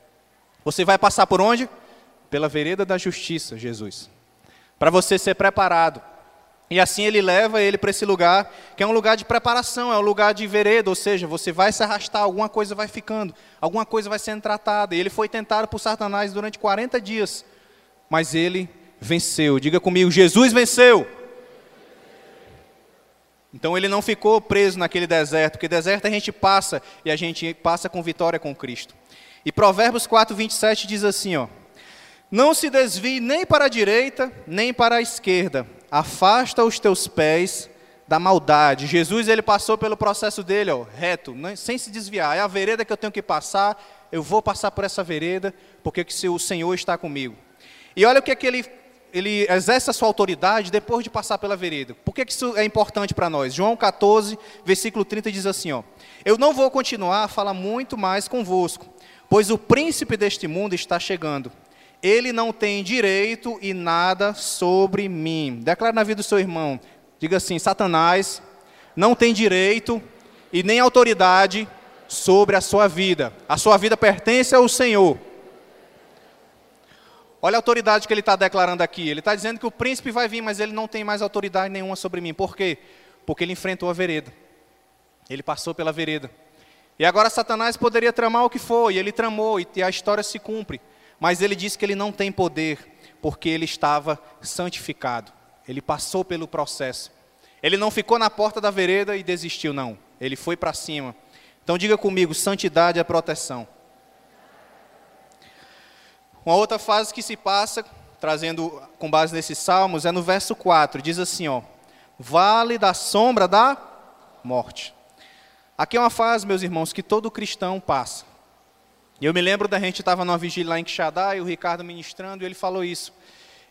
Você vai passar por onde? Pela vereda da justiça, Jesus. Para você ser preparado. E assim ele leva ele para esse lugar, que é um lugar de preparação, é um lugar de vereda, ou seja, você vai se arrastar, alguma coisa vai ficando, alguma coisa vai sendo tratada. E ele foi tentado por Satanás durante 40 dias mas ele venceu. Diga comigo: Jesus venceu. Então ele não ficou preso naquele deserto, porque deserto a gente passa e a gente passa com vitória com Cristo. E Provérbios 4, 27 diz assim: ó, Não se desvie nem para a direita, nem para a esquerda. Afasta os teus pés da maldade. Jesus ele passou pelo processo dele, ó, reto, né, sem se desviar. É a vereda que eu tenho que passar, eu vou passar por essa vereda, porque que o Senhor está comigo. E olha o que é que ele, ele exerce a sua autoridade depois de passar pela vereda. Por que, que isso é importante para nós? João 14, versículo 30 diz assim: ó, Eu não vou continuar a falar muito mais convosco, pois o príncipe deste mundo está chegando. Ele não tem direito e nada sobre mim. Declara na vida do seu irmão. Diga assim: Satanás não tem direito e nem autoridade sobre a sua vida. A sua vida pertence ao Senhor. Olha a autoridade que ele está declarando aqui. Ele está dizendo que o príncipe vai vir, mas ele não tem mais autoridade nenhuma sobre mim. Por quê? Porque ele enfrentou a vereda. Ele passou pela vereda. E agora Satanás poderia tramar o que for, e ele tramou, e a história se cumpre. Mas ele disse que ele não tem poder, porque ele estava santificado. Ele passou pelo processo. Ele não ficou na porta da vereda e desistiu, não. Ele foi para cima. Então diga comigo: santidade é proteção. Uma outra fase que se passa, trazendo com base nesses salmos, é no verso 4. Diz assim: ó, Vale da sombra da morte. Aqui é uma fase, meus irmãos, que todo cristão passa. Eu me lembro da gente estava numa vigília lá em Quixadá e o Ricardo ministrando, e ele falou isso.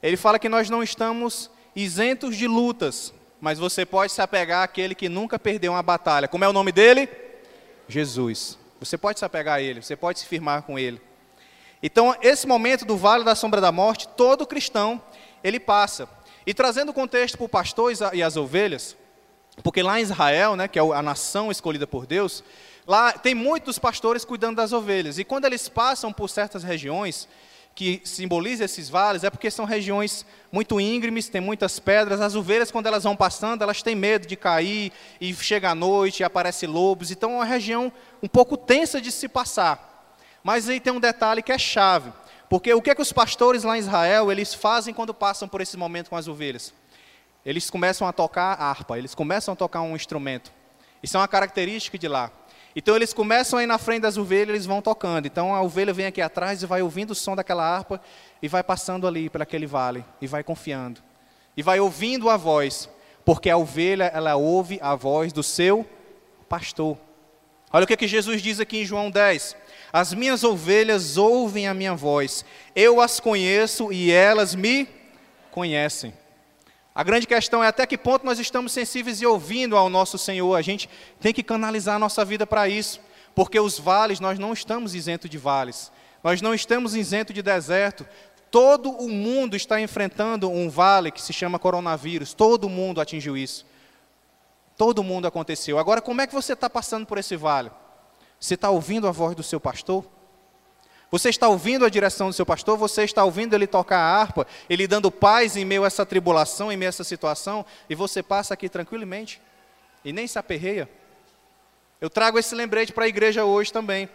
Ele fala que nós não estamos isentos de lutas, mas você pode se apegar àquele que nunca perdeu uma batalha. Como é o nome dele? Jesus. Você pode se apegar a ele, você pode se firmar com ele. Então, esse momento do vale da sombra da morte, todo cristão, ele passa. E trazendo o contexto para o pastor e as ovelhas, porque lá em Israel, né, que é a nação escolhida por Deus, Lá tem muitos pastores cuidando das ovelhas. E quando eles passam por certas regiões, que simbolizam esses vales, é porque são regiões muito íngremes, tem muitas pedras. As ovelhas, quando elas vão passando, elas têm medo de cair, e chega a noite, e aparece lobos. Então é uma região um pouco tensa de se passar. Mas aí tem um detalhe que é chave. Porque o que, é que os pastores lá em Israel, eles fazem quando passam por esse momento com as ovelhas? Eles começam a tocar harpa, eles começam a tocar um instrumento. Isso é uma característica de lá. Então eles começam aí na frente das ovelhas, eles vão tocando. Então a ovelha vem aqui atrás e vai ouvindo o som daquela harpa e vai passando ali por aquele vale e vai confiando. E vai ouvindo a voz, porque a ovelha ela ouve a voz do seu pastor. Olha o que, que Jesus diz aqui em João 10. As minhas ovelhas ouvem a minha voz, eu as conheço e elas me conhecem. A grande questão é até que ponto nós estamos sensíveis e ouvindo ao nosso Senhor. A gente tem que canalizar a nossa vida para isso, porque os vales, nós não estamos isentos de vales, nós não estamos isentos de deserto. Todo o mundo está enfrentando um vale que se chama coronavírus, todo mundo atingiu isso. Todo mundo aconteceu. Agora, como é que você está passando por esse vale? Você está ouvindo a voz do seu pastor? Você está ouvindo a direção do seu pastor? Você está ouvindo ele tocar a harpa, ele dando paz em meio a essa tribulação, em meio a essa situação, e você passa aqui tranquilamente e nem se aperreia? Eu trago esse lembrete para a igreja hoje também.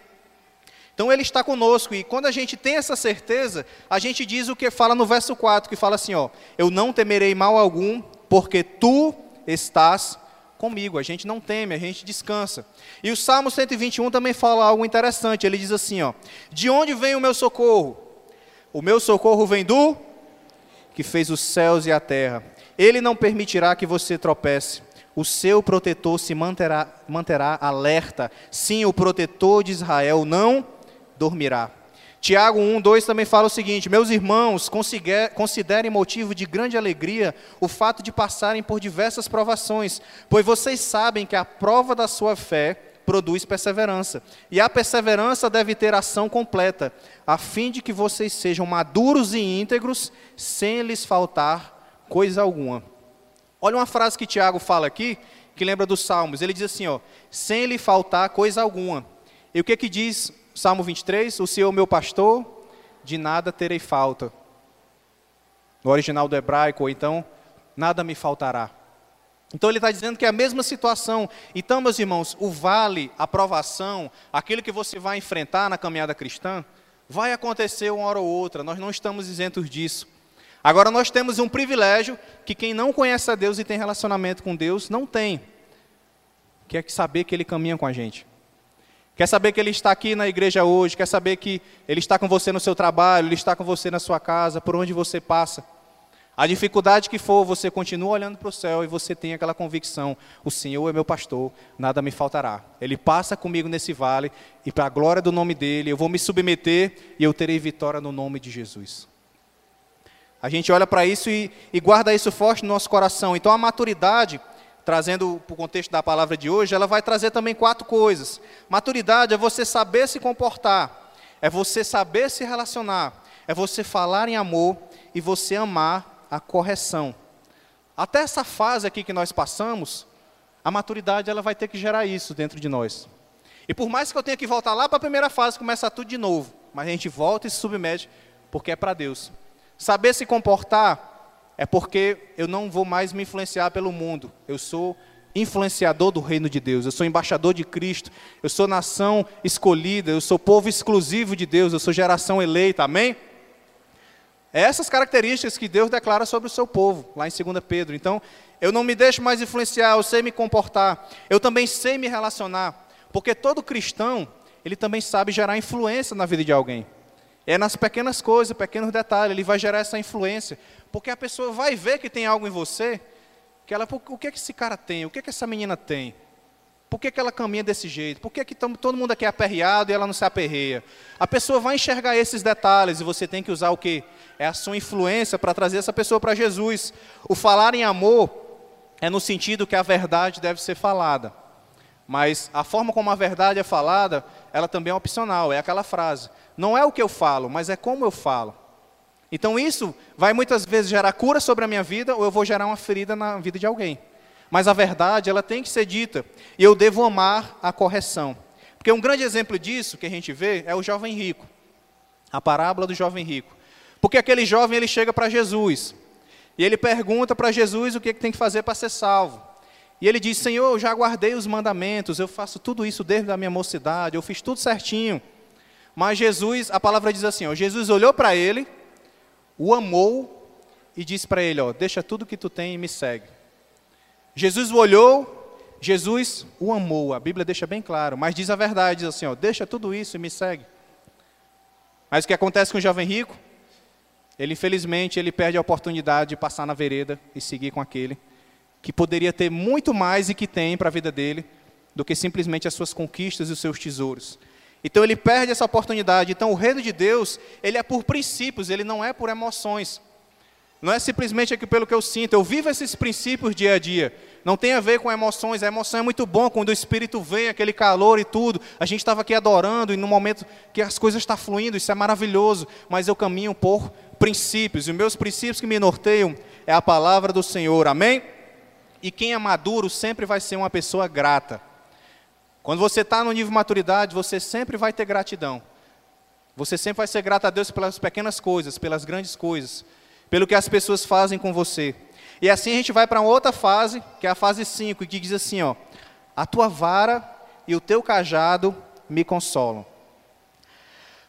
Então ele está conosco e quando a gente tem essa certeza, a gente diz o que fala no verso 4, que fala assim, ó: Eu não temerei mal algum, porque tu estás comigo. A gente não teme, a gente descansa. E o Salmo 121 também fala algo interessante. Ele diz assim: ó, De onde vem o meu socorro? O meu socorro vem do que fez os céus e a terra. Ele não permitirá que você tropece. O seu protetor se manterá, manterá alerta. Sim, o protetor de Israel não dormirá. Tiago 1, 2 também fala o seguinte: Meus irmãos, considerem motivo de grande alegria o fato de passarem por diversas provações, pois vocês sabem que a prova da sua fé produz perseverança. E a perseverança deve ter ação completa, a fim de que vocês sejam maduros e íntegros, sem lhes faltar coisa alguma. Olha uma frase que Tiago fala aqui, que lembra dos Salmos. Ele diz assim: ó, sem lhe faltar coisa alguma. E o que que diz Salmo 23, o Senhor meu pastor, de nada terei falta. No original do hebraico, ou então, nada me faltará. Então ele está dizendo que é a mesma situação. Então, meus irmãos, o vale, a provação, aquilo que você vai enfrentar na caminhada cristã, vai acontecer uma hora ou outra, nós não estamos isentos disso. Agora, nós temos um privilégio que quem não conhece a Deus e tem relacionamento com Deus não tem, que é saber que Ele caminha com a gente quer saber que Ele está aqui na igreja hoje, quer saber que Ele está com você no seu trabalho, Ele está com você na sua casa, por onde você passa. A dificuldade que for, você continua olhando para o céu e você tem aquela convicção: o Senhor é meu pastor, nada me faltará. Ele passa comigo nesse vale e, para a glória do nome dele, eu vou me submeter e eu terei vitória no nome de Jesus. A gente olha para isso e, e guarda isso forte no nosso coração. Então, a maturidade, trazendo para o contexto da palavra de hoje, ela vai trazer também quatro coisas. Maturidade é você saber se comportar, é você saber se relacionar, é você falar em amor e você amar a correção. Até essa fase aqui que nós passamos, a maturidade ela vai ter que gerar isso dentro de nós. E por mais que eu tenha que voltar lá para a primeira fase, começar tudo de novo, mas a gente volta e se submete porque é para Deus. Saber se comportar é porque eu não vou mais me influenciar pelo mundo. Eu sou influenciador do reino de Deus, eu sou embaixador de Cristo, eu sou nação escolhida, eu sou povo exclusivo de Deus, eu sou geração eleita, amém? É essas características que Deus declara sobre o seu povo, lá em 2 Pedro. Então, eu não me deixo mais influenciar, eu sei me comportar, eu também sei me relacionar, porque todo cristão, ele também sabe gerar influência na vida de alguém. É nas pequenas coisas, pequenos detalhes, ele vai gerar essa influência, porque a pessoa vai ver que tem algo em você, que ela, o que é que esse cara tem, o que é que essa menina tem? Por que, que ela caminha desse jeito? Por que, que todo mundo aqui é aperreado e ela não se aperreia? A pessoa vai enxergar esses detalhes e você tem que usar o quê? É a sua influência para trazer essa pessoa para Jesus. O falar em amor é no sentido que a verdade deve ser falada. Mas a forma como a verdade é falada, ela também é opcional, é aquela frase. Não é o que eu falo, mas é como eu falo. Então isso vai muitas vezes gerar cura sobre a minha vida ou eu vou gerar uma ferida na vida de alguém. Mas a verdade, ela tem que ser dita. E eu devo amar a correção. Porque um grande exemplo disso que a gente vê é o jovem rico. A parábola do jovem rico. Porque aquele jovem, ele chega para Jesus. E ele pergunta para Jesus o que, é que tem que fazer para ser salvo. E ele diz: Senhor, eu já guardei os mandamentos, eu faço tudo isso desde a minha mocidade, eu fiz tudo certinho. Mas Jesus, a palavra diz assim: ó, Jesus olhou para ele, o amou e disse para ele: ó, Deixa tudo que tu tem e me segue. Jesus o olhou, Jesus o amou. A Bíblia deixa bem claro, mas diz a verdade, diz assim, ó, deixa tudo isso e me segue. Mas o que acontece com o jovem rico? Ele infelizmente ele perde a oportunidade de passar na vereda e seguir com aquele que poderia ter muito mais e que tem para a vida dele do que simplesmente as suas conquistas e os seus tesouros. Então ele perde essa oportunidade. Então o reino de Deus, ele é por princípios, ele não é por emoções. Não é simplesmente aqui pelo que eu sinto, eu vivo esses princípios dia a dia. Não tem a ver com emoções, a emoção é muito bom quando o Espírito vem, aquele calor e tudo. A gente estava aqui adorando e no momento que as coisas estão fluindo, isso é maravilhoso. Mas eu caminho por princípios, e os meus princípios que me norteiam é a palavra do Senhor, amém? E quem é maduro sempre vai ser uma pessoa grata. Quando você está no nível de maturidade, você sempre vai ter gratidão. Você sempre vai ser grato a Deus pelas pequenas coisas, pelas grandes coisas pelo que as pessoas fazem com você. E assim a gente vai para outra fase, que é a fase 5, que diz assim, ó: A tua vara e o teu cajado me consolam.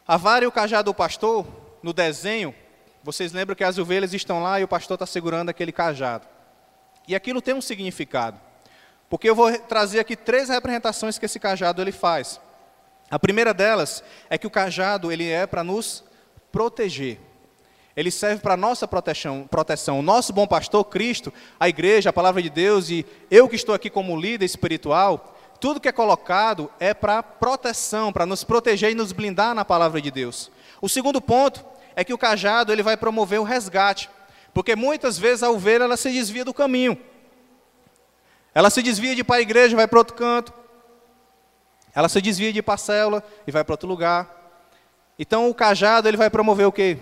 A vara e o cajado do pastor, no desenho, vocês lembram que as ovelhas estão lá e o pastor está segurando aquele cajado. E aquilo tem um significado. Porque eu vou trazer aqui três representações que esse cajado ele faz. A primeira delas é que o cajado ele é para nos proteger. Ele serve para nossa proteção, proteção. O nosso bom pastor, Cristo, a igreja, a palavra de Deus e eu que estou aqui como líder espiritual, tudo que é colocado é para proteção, para nos proteger e nos blindar na palavra de Deus. O segundo ponto é que o cajado ele vai promover o resgate, porque muitas vezes a ovelha ela se desvia do caminho. Ela se desvia de ir para a igreja, vai para outro canto. Ela se desvia de ir para a célula e vai para outro lugar. Então o cajado ele vai promover o quê?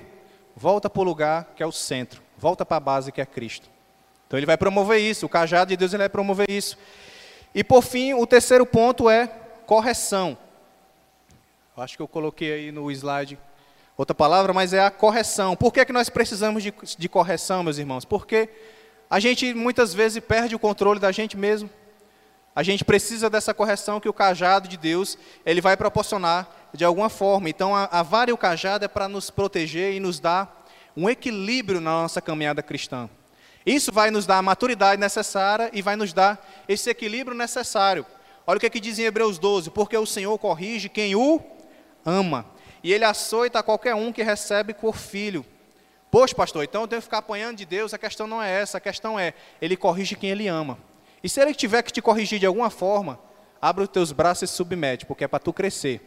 volta para o lugar que é o centro, volta para a base que é Cristo. Então ele vai promover isso, o cajado de Deus ele vai promover isso. E por fim, o terceiro ponto é correção. Eu acho que eu coloquei aí no slide outra palavra, mas é a correção. Por que, que nós precisamos de, de correção, meus irmãos? Porque a gente muitas vezes perde o controle da gente mesmo. A gente precisa dessa correção que o cajado de Deus ele vai proporcionar de alguma forma. Então, a, a vara e o cajado é para nos proteger e nos dar um equilíbrio na nossa caminhada cristã. Isso vai nos dar a maturidade necessária e vai nos dar esse equilíbrio necessário. Olha o que, é que diz em Hebreus 12: Porque o Senhor corrige quem o ama, e ele açoita qualquer um que recebe por filho. Poxa, pastor, então eu devo ficar apanhando de Deus? A questão não é essa, a questão é: ele corrige quem ele ama. E se ele tiver que te corrigir de alguma forma, abre os teus braços e se submete, porque é para tu crescer.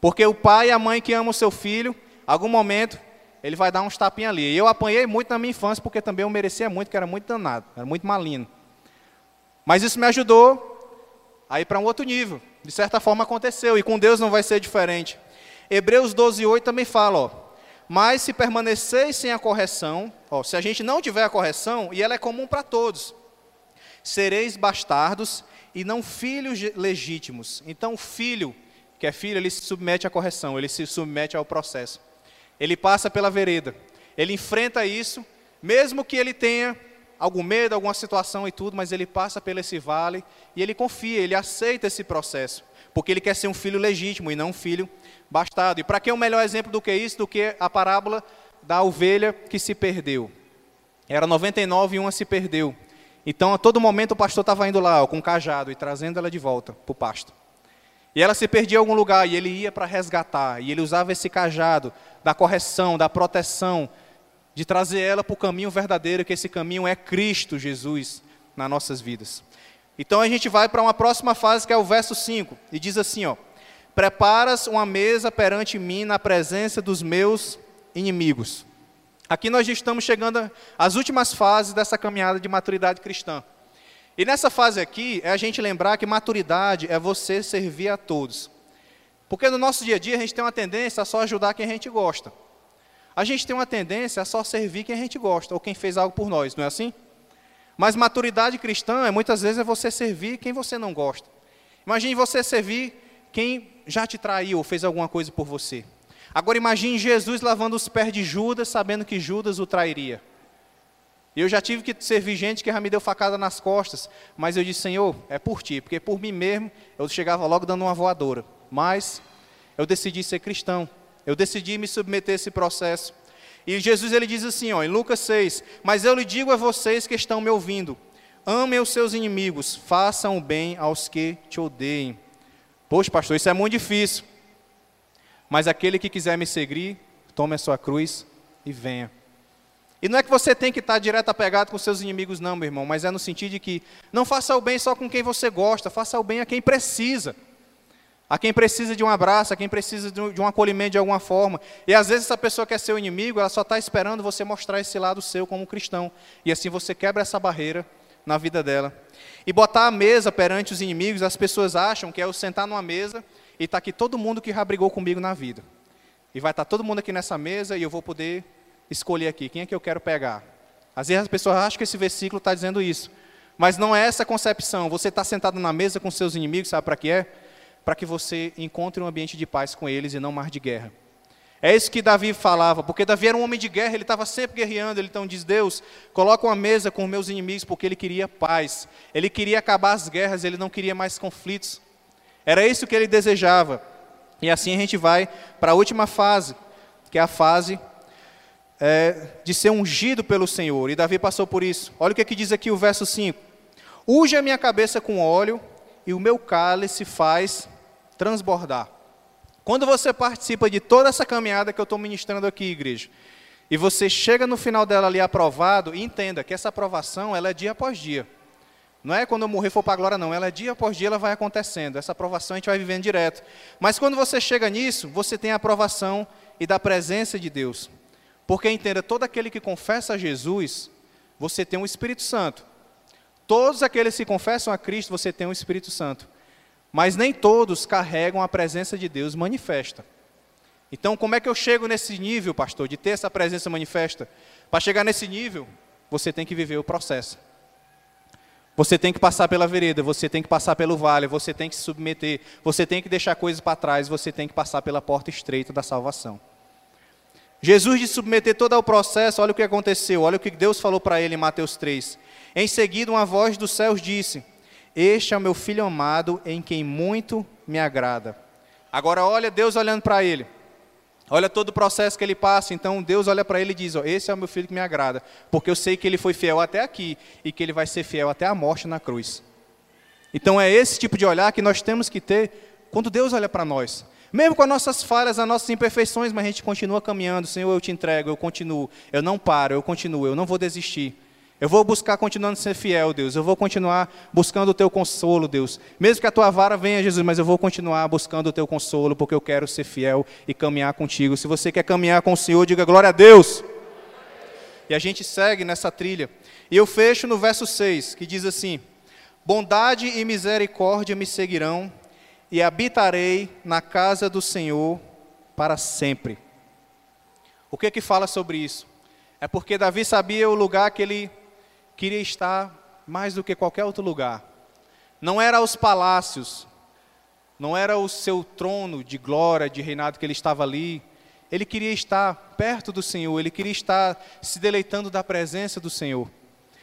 Porque o pai e a mãe que amam o seu filho, algum momento, ele vai dar uns tapinhos ali. E eu apanhei muito na minha infância, porque também eu merecia muito, que era muito danado, era muito malino. Mas isso me ajudou a ir para um outro nível. De certa forma aconteceu, e com Deus não vai ser diferente. Hebreus 12, 8 também fala, ó, mas se permaneceis sem a correção, ó, se a gente não tiver a correção, e ela é comum para todos, sereis bastardos e não filhos legítimos. Então, filho, que é filho, ele se submete à correção, ele se submete ao processo. Ele passa pela vereda, ele enfrenta isso, mesmo que ele tenha algum medo, alguma situação e tudo, mas ele passa pelo esse vale e ele confia, ele aceita esse processo, porque ele quer ser um filho legítimo e não um filho bastardo. E para que um melhor exemplo do que isso, do que a parábola da ovelha que se perdeu? Era 99 e uma se perdeu. Então, a todo momento, o pastor estava indo lá ó, com um cajado e trazendo ela de volta para o pasto. E ela se perdia em algum lugar e ele ia para resgatar. E ele usava esse cajado da correção, da proteção, de trazer ela para o caminho verdadeiro, que esse caminho é Cristo Jesus nas nossas vidas. Então a gente vai para uma próxima fase que é o verso 5, e diz assim, ó: Preparas uma mesa perante mim na presença dos meus inimigos. Aqui nós estamos chegando às últimas fases dessa caminhada de maturidade cristã. E nessa fase aqui é a gente lembrar que maturidade é você servir a todos. Porque no nosso dia a dia a gente tem uma tendência a só ajudar quem a gente gosta. A gente tem uma tendência a só servir quem a gente gosta, ou quem fez algo por nós, não é assim? Mas maturidade cristã é muitas vezes é você servir quem você não gosta. Imagine você servir quem já te traiu ou fez alguma coisa por você. Agora imagine Jesus lavando os pés de Judas, sabendo que Judas o trairia. Eu já tive que servir gente que já me deu facada nas costas, mas eu disse, Senhor, é por ti, porque por mim mesmo eu chegava logo dando uma voadora. Mas eu decidi ser cristão. Eu decidi me submeter a esse processo. E Jesus ele diz assim, ó, em Lucas 6: Mas eu lhe digo a vocês que estão me ouvindo: amem os seus inimigos, façam o bem aos que te odeiem. Poxa, pastor, isso é muito difícil. Mas aquele que quiser me seguir, tome a sua cruz e venha. E não é que você tem que estar direto apegado com seus inimigos, não, meu irmão, mas é no sentido de que não faça o bem só com quem você gosta, faça o bem a quem precisa a quem precisa de um abraço, a quem precisa de um acolhimento de alguma forma. E às vezes essa pessoa quer ser o inimigo, ela só está esperando você mostrar esse lado seu como cristão. E assim você quebra essa barreira na vida dela. E botar a mesa perante os inimigos, as pessoas acham que é eu sentar numa mesa e está aqui todo mundo que já brigou comigo na vida. E vai estar tá todo mundo aqui nessa mesa e eu vou poder escolher aqui quem é que eu quero pegar. Às vezes as pessoas acham que esse versículo está dizendo isso. Mas não é essa concepção. Você está sentado na mesa com seus inimigos, sabe para que é? Para que você encontre um ambiente de paz com eles e não mar de guerra. É isso que Davi falava, porque Davi era um homem de guerra, ele estava sempre guerreando, ele então diz, Deus, coloca uma mesa com meus inimigos, porque ele queria paz, ele queria acabar as guerras, ele não queria mais conflitos. Era isso que ele desejava. E assim a gente vai para a última fase, que é a fase é, de ser ungido pelo Senhor. E Davi passou por isso. Olha o que, é que diz aqui o verso 5. Unge a minha cabeça com óleo, e o meu cálice faz transbordar. Quando você participa de toda essa caminhada que eu estou ministrando aqui, igreja, e você chega no final dela ali aprovado, entenda que essa aprovação ela é dia após dia. Não é quando eu morrer for para a glória, não. Ela é dia após dia, ela vai acontecendo. Essa aprovação a gente vai vivendo direto. Mas quando você chega nisso, você tem a aprovação e da presença de Deus. Porque entenda, todo aquele que confessa a Jesus, você tem um Espírito Santo. Todos aqueles que confessam a Cristo, você tem um Espírito Santo. Mas nem todos carregam a presença de Deus manifesta. Então, como é que eu chego nesse nível, pastor, de ter essa presença manifesta? Para chegar nesse nível, você tem que viver o processo. Você tem que passar pela vereda, você tem que passar pelo vale, você tem que se submeter, você tem que deixar coisas para trás, você tem que passar pela porta estreita da salvação. Jesus de submeter todo o processo, olha o que aconteceu, olha o que Deus falou para ele em Mateus 3. Em seguida, uma voz dos céus disse: este é o meu filho amado, em quem muito me agrada. Agora, olha Deus olhando para ele. Olha todo o processo que ele passa. Então, Deus olha para ele e diz: ó, Esse é o meu filho que me agrada. Porque eu sei que ele foi fiel até aqui e que ele vai ser fiel até a morte na cruz. Então é esse tipo de olhar que nós temos que ter quando Deus olha para nós. Mesmo com as nossas falhas, as nossas imperfeições, mas a gente continua caminhando. Senhor, eu te entrego, eu continuo. Eu não paro, eu continuo, eu não vou desistir. Eu vou buscar continuando ser fiel, Deus. Eu vou continuar buscando o teu consolo, Deus. Mesmo que a tua vara venha, Jesus, mas eu vou continuar buscando o teu consolo, porque eu quero ser fiel e caminhar contigo. Se você quer caminhar com o Senhor, diga glória a Deus. E a gente segue nessa trilha. E eu fecho no verso 6, que diz assim: Bondade e misericórdia me seguirão, e habitarei na casa do Senhor para sempre. O que que fala sobre isso? É porque Davi sabia o lugar que ele queria estar mais do que qualquer outro lugar. Não era os palácios, não era o seu trono de glória, de reinado que ele estava ali. Ele queria estar perto do Senhor, ele queria estar se deleitando da presença do Senhor.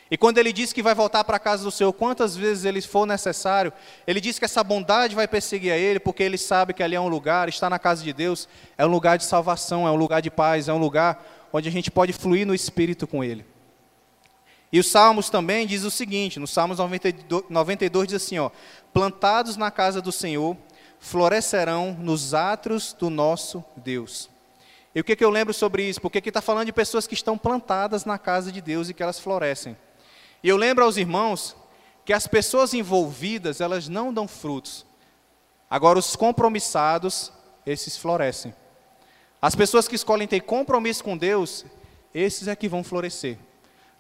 E quando ele diz que vai voltar para a casa do Senhor, quantas vezes ele for necessário, ele diz que essa bondade vai perseguir a ele, porque ele sabe que ali é um lugar, está na casa de Deus, é um lugar de salvação, é um lugar de paz, é um lugar onde a gente pode fluir no Espírito com ele. E os Salmos também diz o seguinte, no Salmos 92, 92 diz assim, ó, plantados na casa do Senhor, florescerão nos atos do nosso Deus. E o que, que eu lembro sobre isso? Porque aqui está falando de pessoas que estão plantadas na casa de Deus e que elas florescem. E eu lembro aos irmãos que as pessoas envolvidas, elas não dão frutos. Agora, os compromissados, esses florescem. As pessoas que escolhem ter compromisso com Deus, esses é que vão florescer.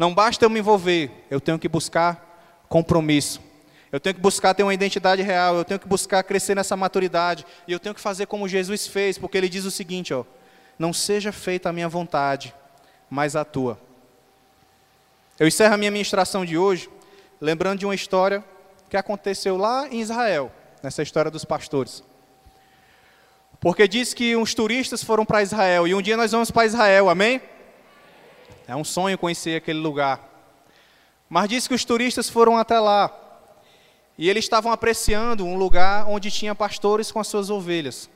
Não basta eu me envolver, eu tenho que buscar compromisso. Eu tenho que buscar ter uma identidade real, eu tenho que buscar crescer nessa maturidade, e eu tenho que fazer como Jesus fez, porque ele diz o seguinte, ó: Não seja feita a minha vontade, mas a tua. Eu encerro a minha ministração de hoje lembrando de uma história que aconteceu lá em Israel, nessa história dos pastores. Porque diz que uns turistas foram para Israel e um dia nós vamos para Israel, amém? É um sonho conhecer aquele lugar. Mas diz que os turistas foram até lá e eles estavam apreciando um lugar onde tinha pastores com as suas ovelhas.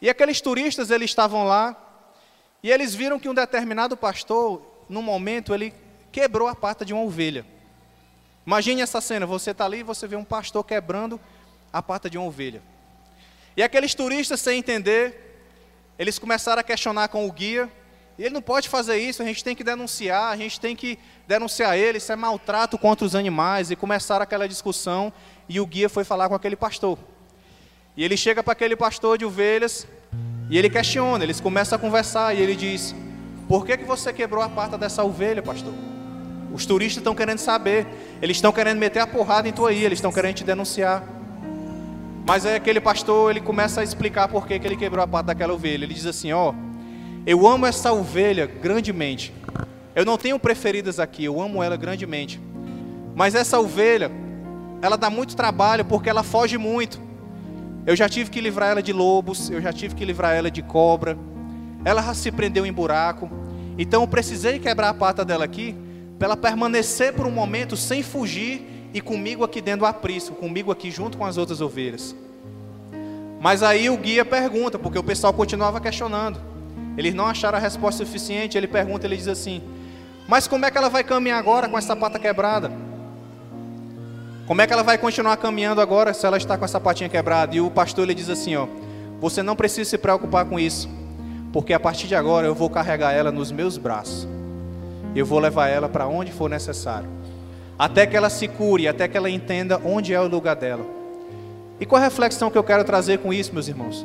E aqueles turistas, eles estavam lá e eles viram que um determinado pastor, no momento, ele quebrou a pata de uma ovelha. Imagine essa cena, você está ali e você vê um pastor quebrando a pata de uma ovelha. E aqueles turistas, sem entender, eles começaram a questionar com o guia, e ele não pode fazer isso, a gente tem que denunciar, a gente tem que denunciar ele, isso é maltrato contra os animais, e começaram aquela discussão, e o guia foi falar com aquele pastor. E ele chega para aquele pastor de ovelhas, e ele questiona, eles começam a conversar, e ele diz, por que, que você quebrou a pata dessa ovelha, pastor? Os turistas estão querendo saber, eles estão querendo meter a porrada em tua ilha, eles estão querendo te denunciar. Mas aí aquele pastor, ele começa a explicar por que, que ele quebrou a pata daquela ovelha. Ele diz assim, ó, oh, eu amo essa ovelha grandemente. Eu não tenho preferidas aqui, eu amo ela grandemente. Mas essa ovelha, ela dá muito trabalho porque ela foge muito. Eu já tive que livrar ela de lobos, eu já tive que livrar ela de cobra. Ela se prendeu em buraco. Então eu precisei quebrar a pata dela aqui para ela permanecer por um momento sem fugir e comigo aqui dentro do aprisco, comigo aqui junto com as outras ovelhas. Mas aí o guia pergunta, porque o pessoal continuava questionando. Eles não acharam a resposta suficiente. Ele pergunta, ele diz assim: Mas como é que ela vai caminhar agora com essa pata quebrada? Como é que ela vai continuar caminhando agora se ela está com essa patinha quebrada? E o pastor ele diz assim: Ó, você não precisa se preocupar com isso, porque a partir de agora eu vou carregar ela nos meus braços eu vou levar ela para onde for necessário, até que ela se cure, até que ela entenda onde é o lugar dela. E qual a reflexão que eu quero trazer com isso, meus irmãos?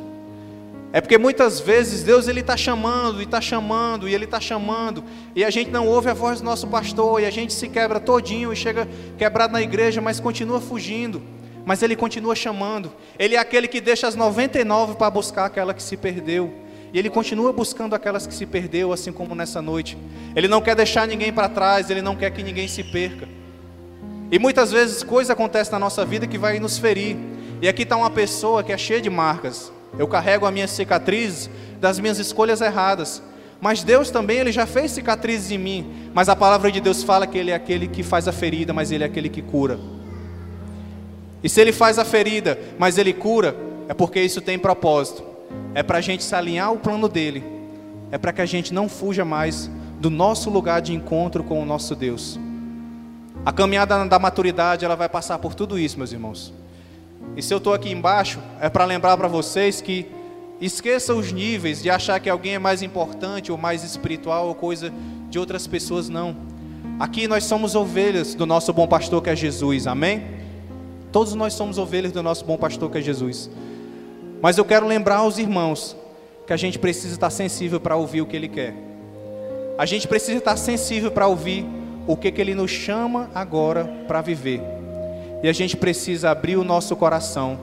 É porque muitas vezes Deus ele está chamando e está chamando e ele está chamando e a gente não ouve a voz do nosso pastor e a gente se quebra todinho e chega quebrado na igreja, mas continua fugindo. Mas ele continua chamando. Ele é aquele que deixa as 99 para buscar aquela que se perdeu. E ele continua buscando aquelas que se perdeu, assim como nessa noite. Ele não quer deixar ninguém para trás, ele não quer que ninguém se perca. E muitas vezes coisas acontecem na nossa vida que vai nos ferir. E aqui está uma pessoa que é cheia de marcas. Eu carrego a minha cicatriz das minhas escolhas erradas. Mas Deus também, Ele já fez cicatrizes em mim. Mas a palavra de Deus fala que Ele é aquele que faz a ferida, mas Ele é aquele que cura. E se Ele faz a ferida, mas Ele cura, é porque isso tem propósito é para a gente se alinhar ao plano dele, é para que a gente não fuja mais do nosso lugar de encontro com o nosso Deus. A caminhada da maturidade, ela vai passar por tudo isso, meus irmãos. E se eu estou aqui embaixo, é para lembrar para vocês que esqueça os níveis de achar que alguém é mais importante ou mais espiritual ou coisa de outras pessoas, não. Aqui nós somos ovelhas do nosso bom pastor que é Jesus, amém? Todos nós somos ovelhas do nosso bom pastor que é Jesus. Mas eu quero lembrar aos irmãos que a gente precisa estar sensível para ouvir o que Ele quer. A gente precisa estar sensível para ouvir o que, que Ele nos chama agora para viver. E a gente precisa abrir o nosso coração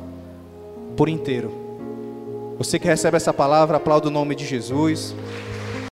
por inteiro. Você que recebe essa palavra, aplauda o nome de Jesus.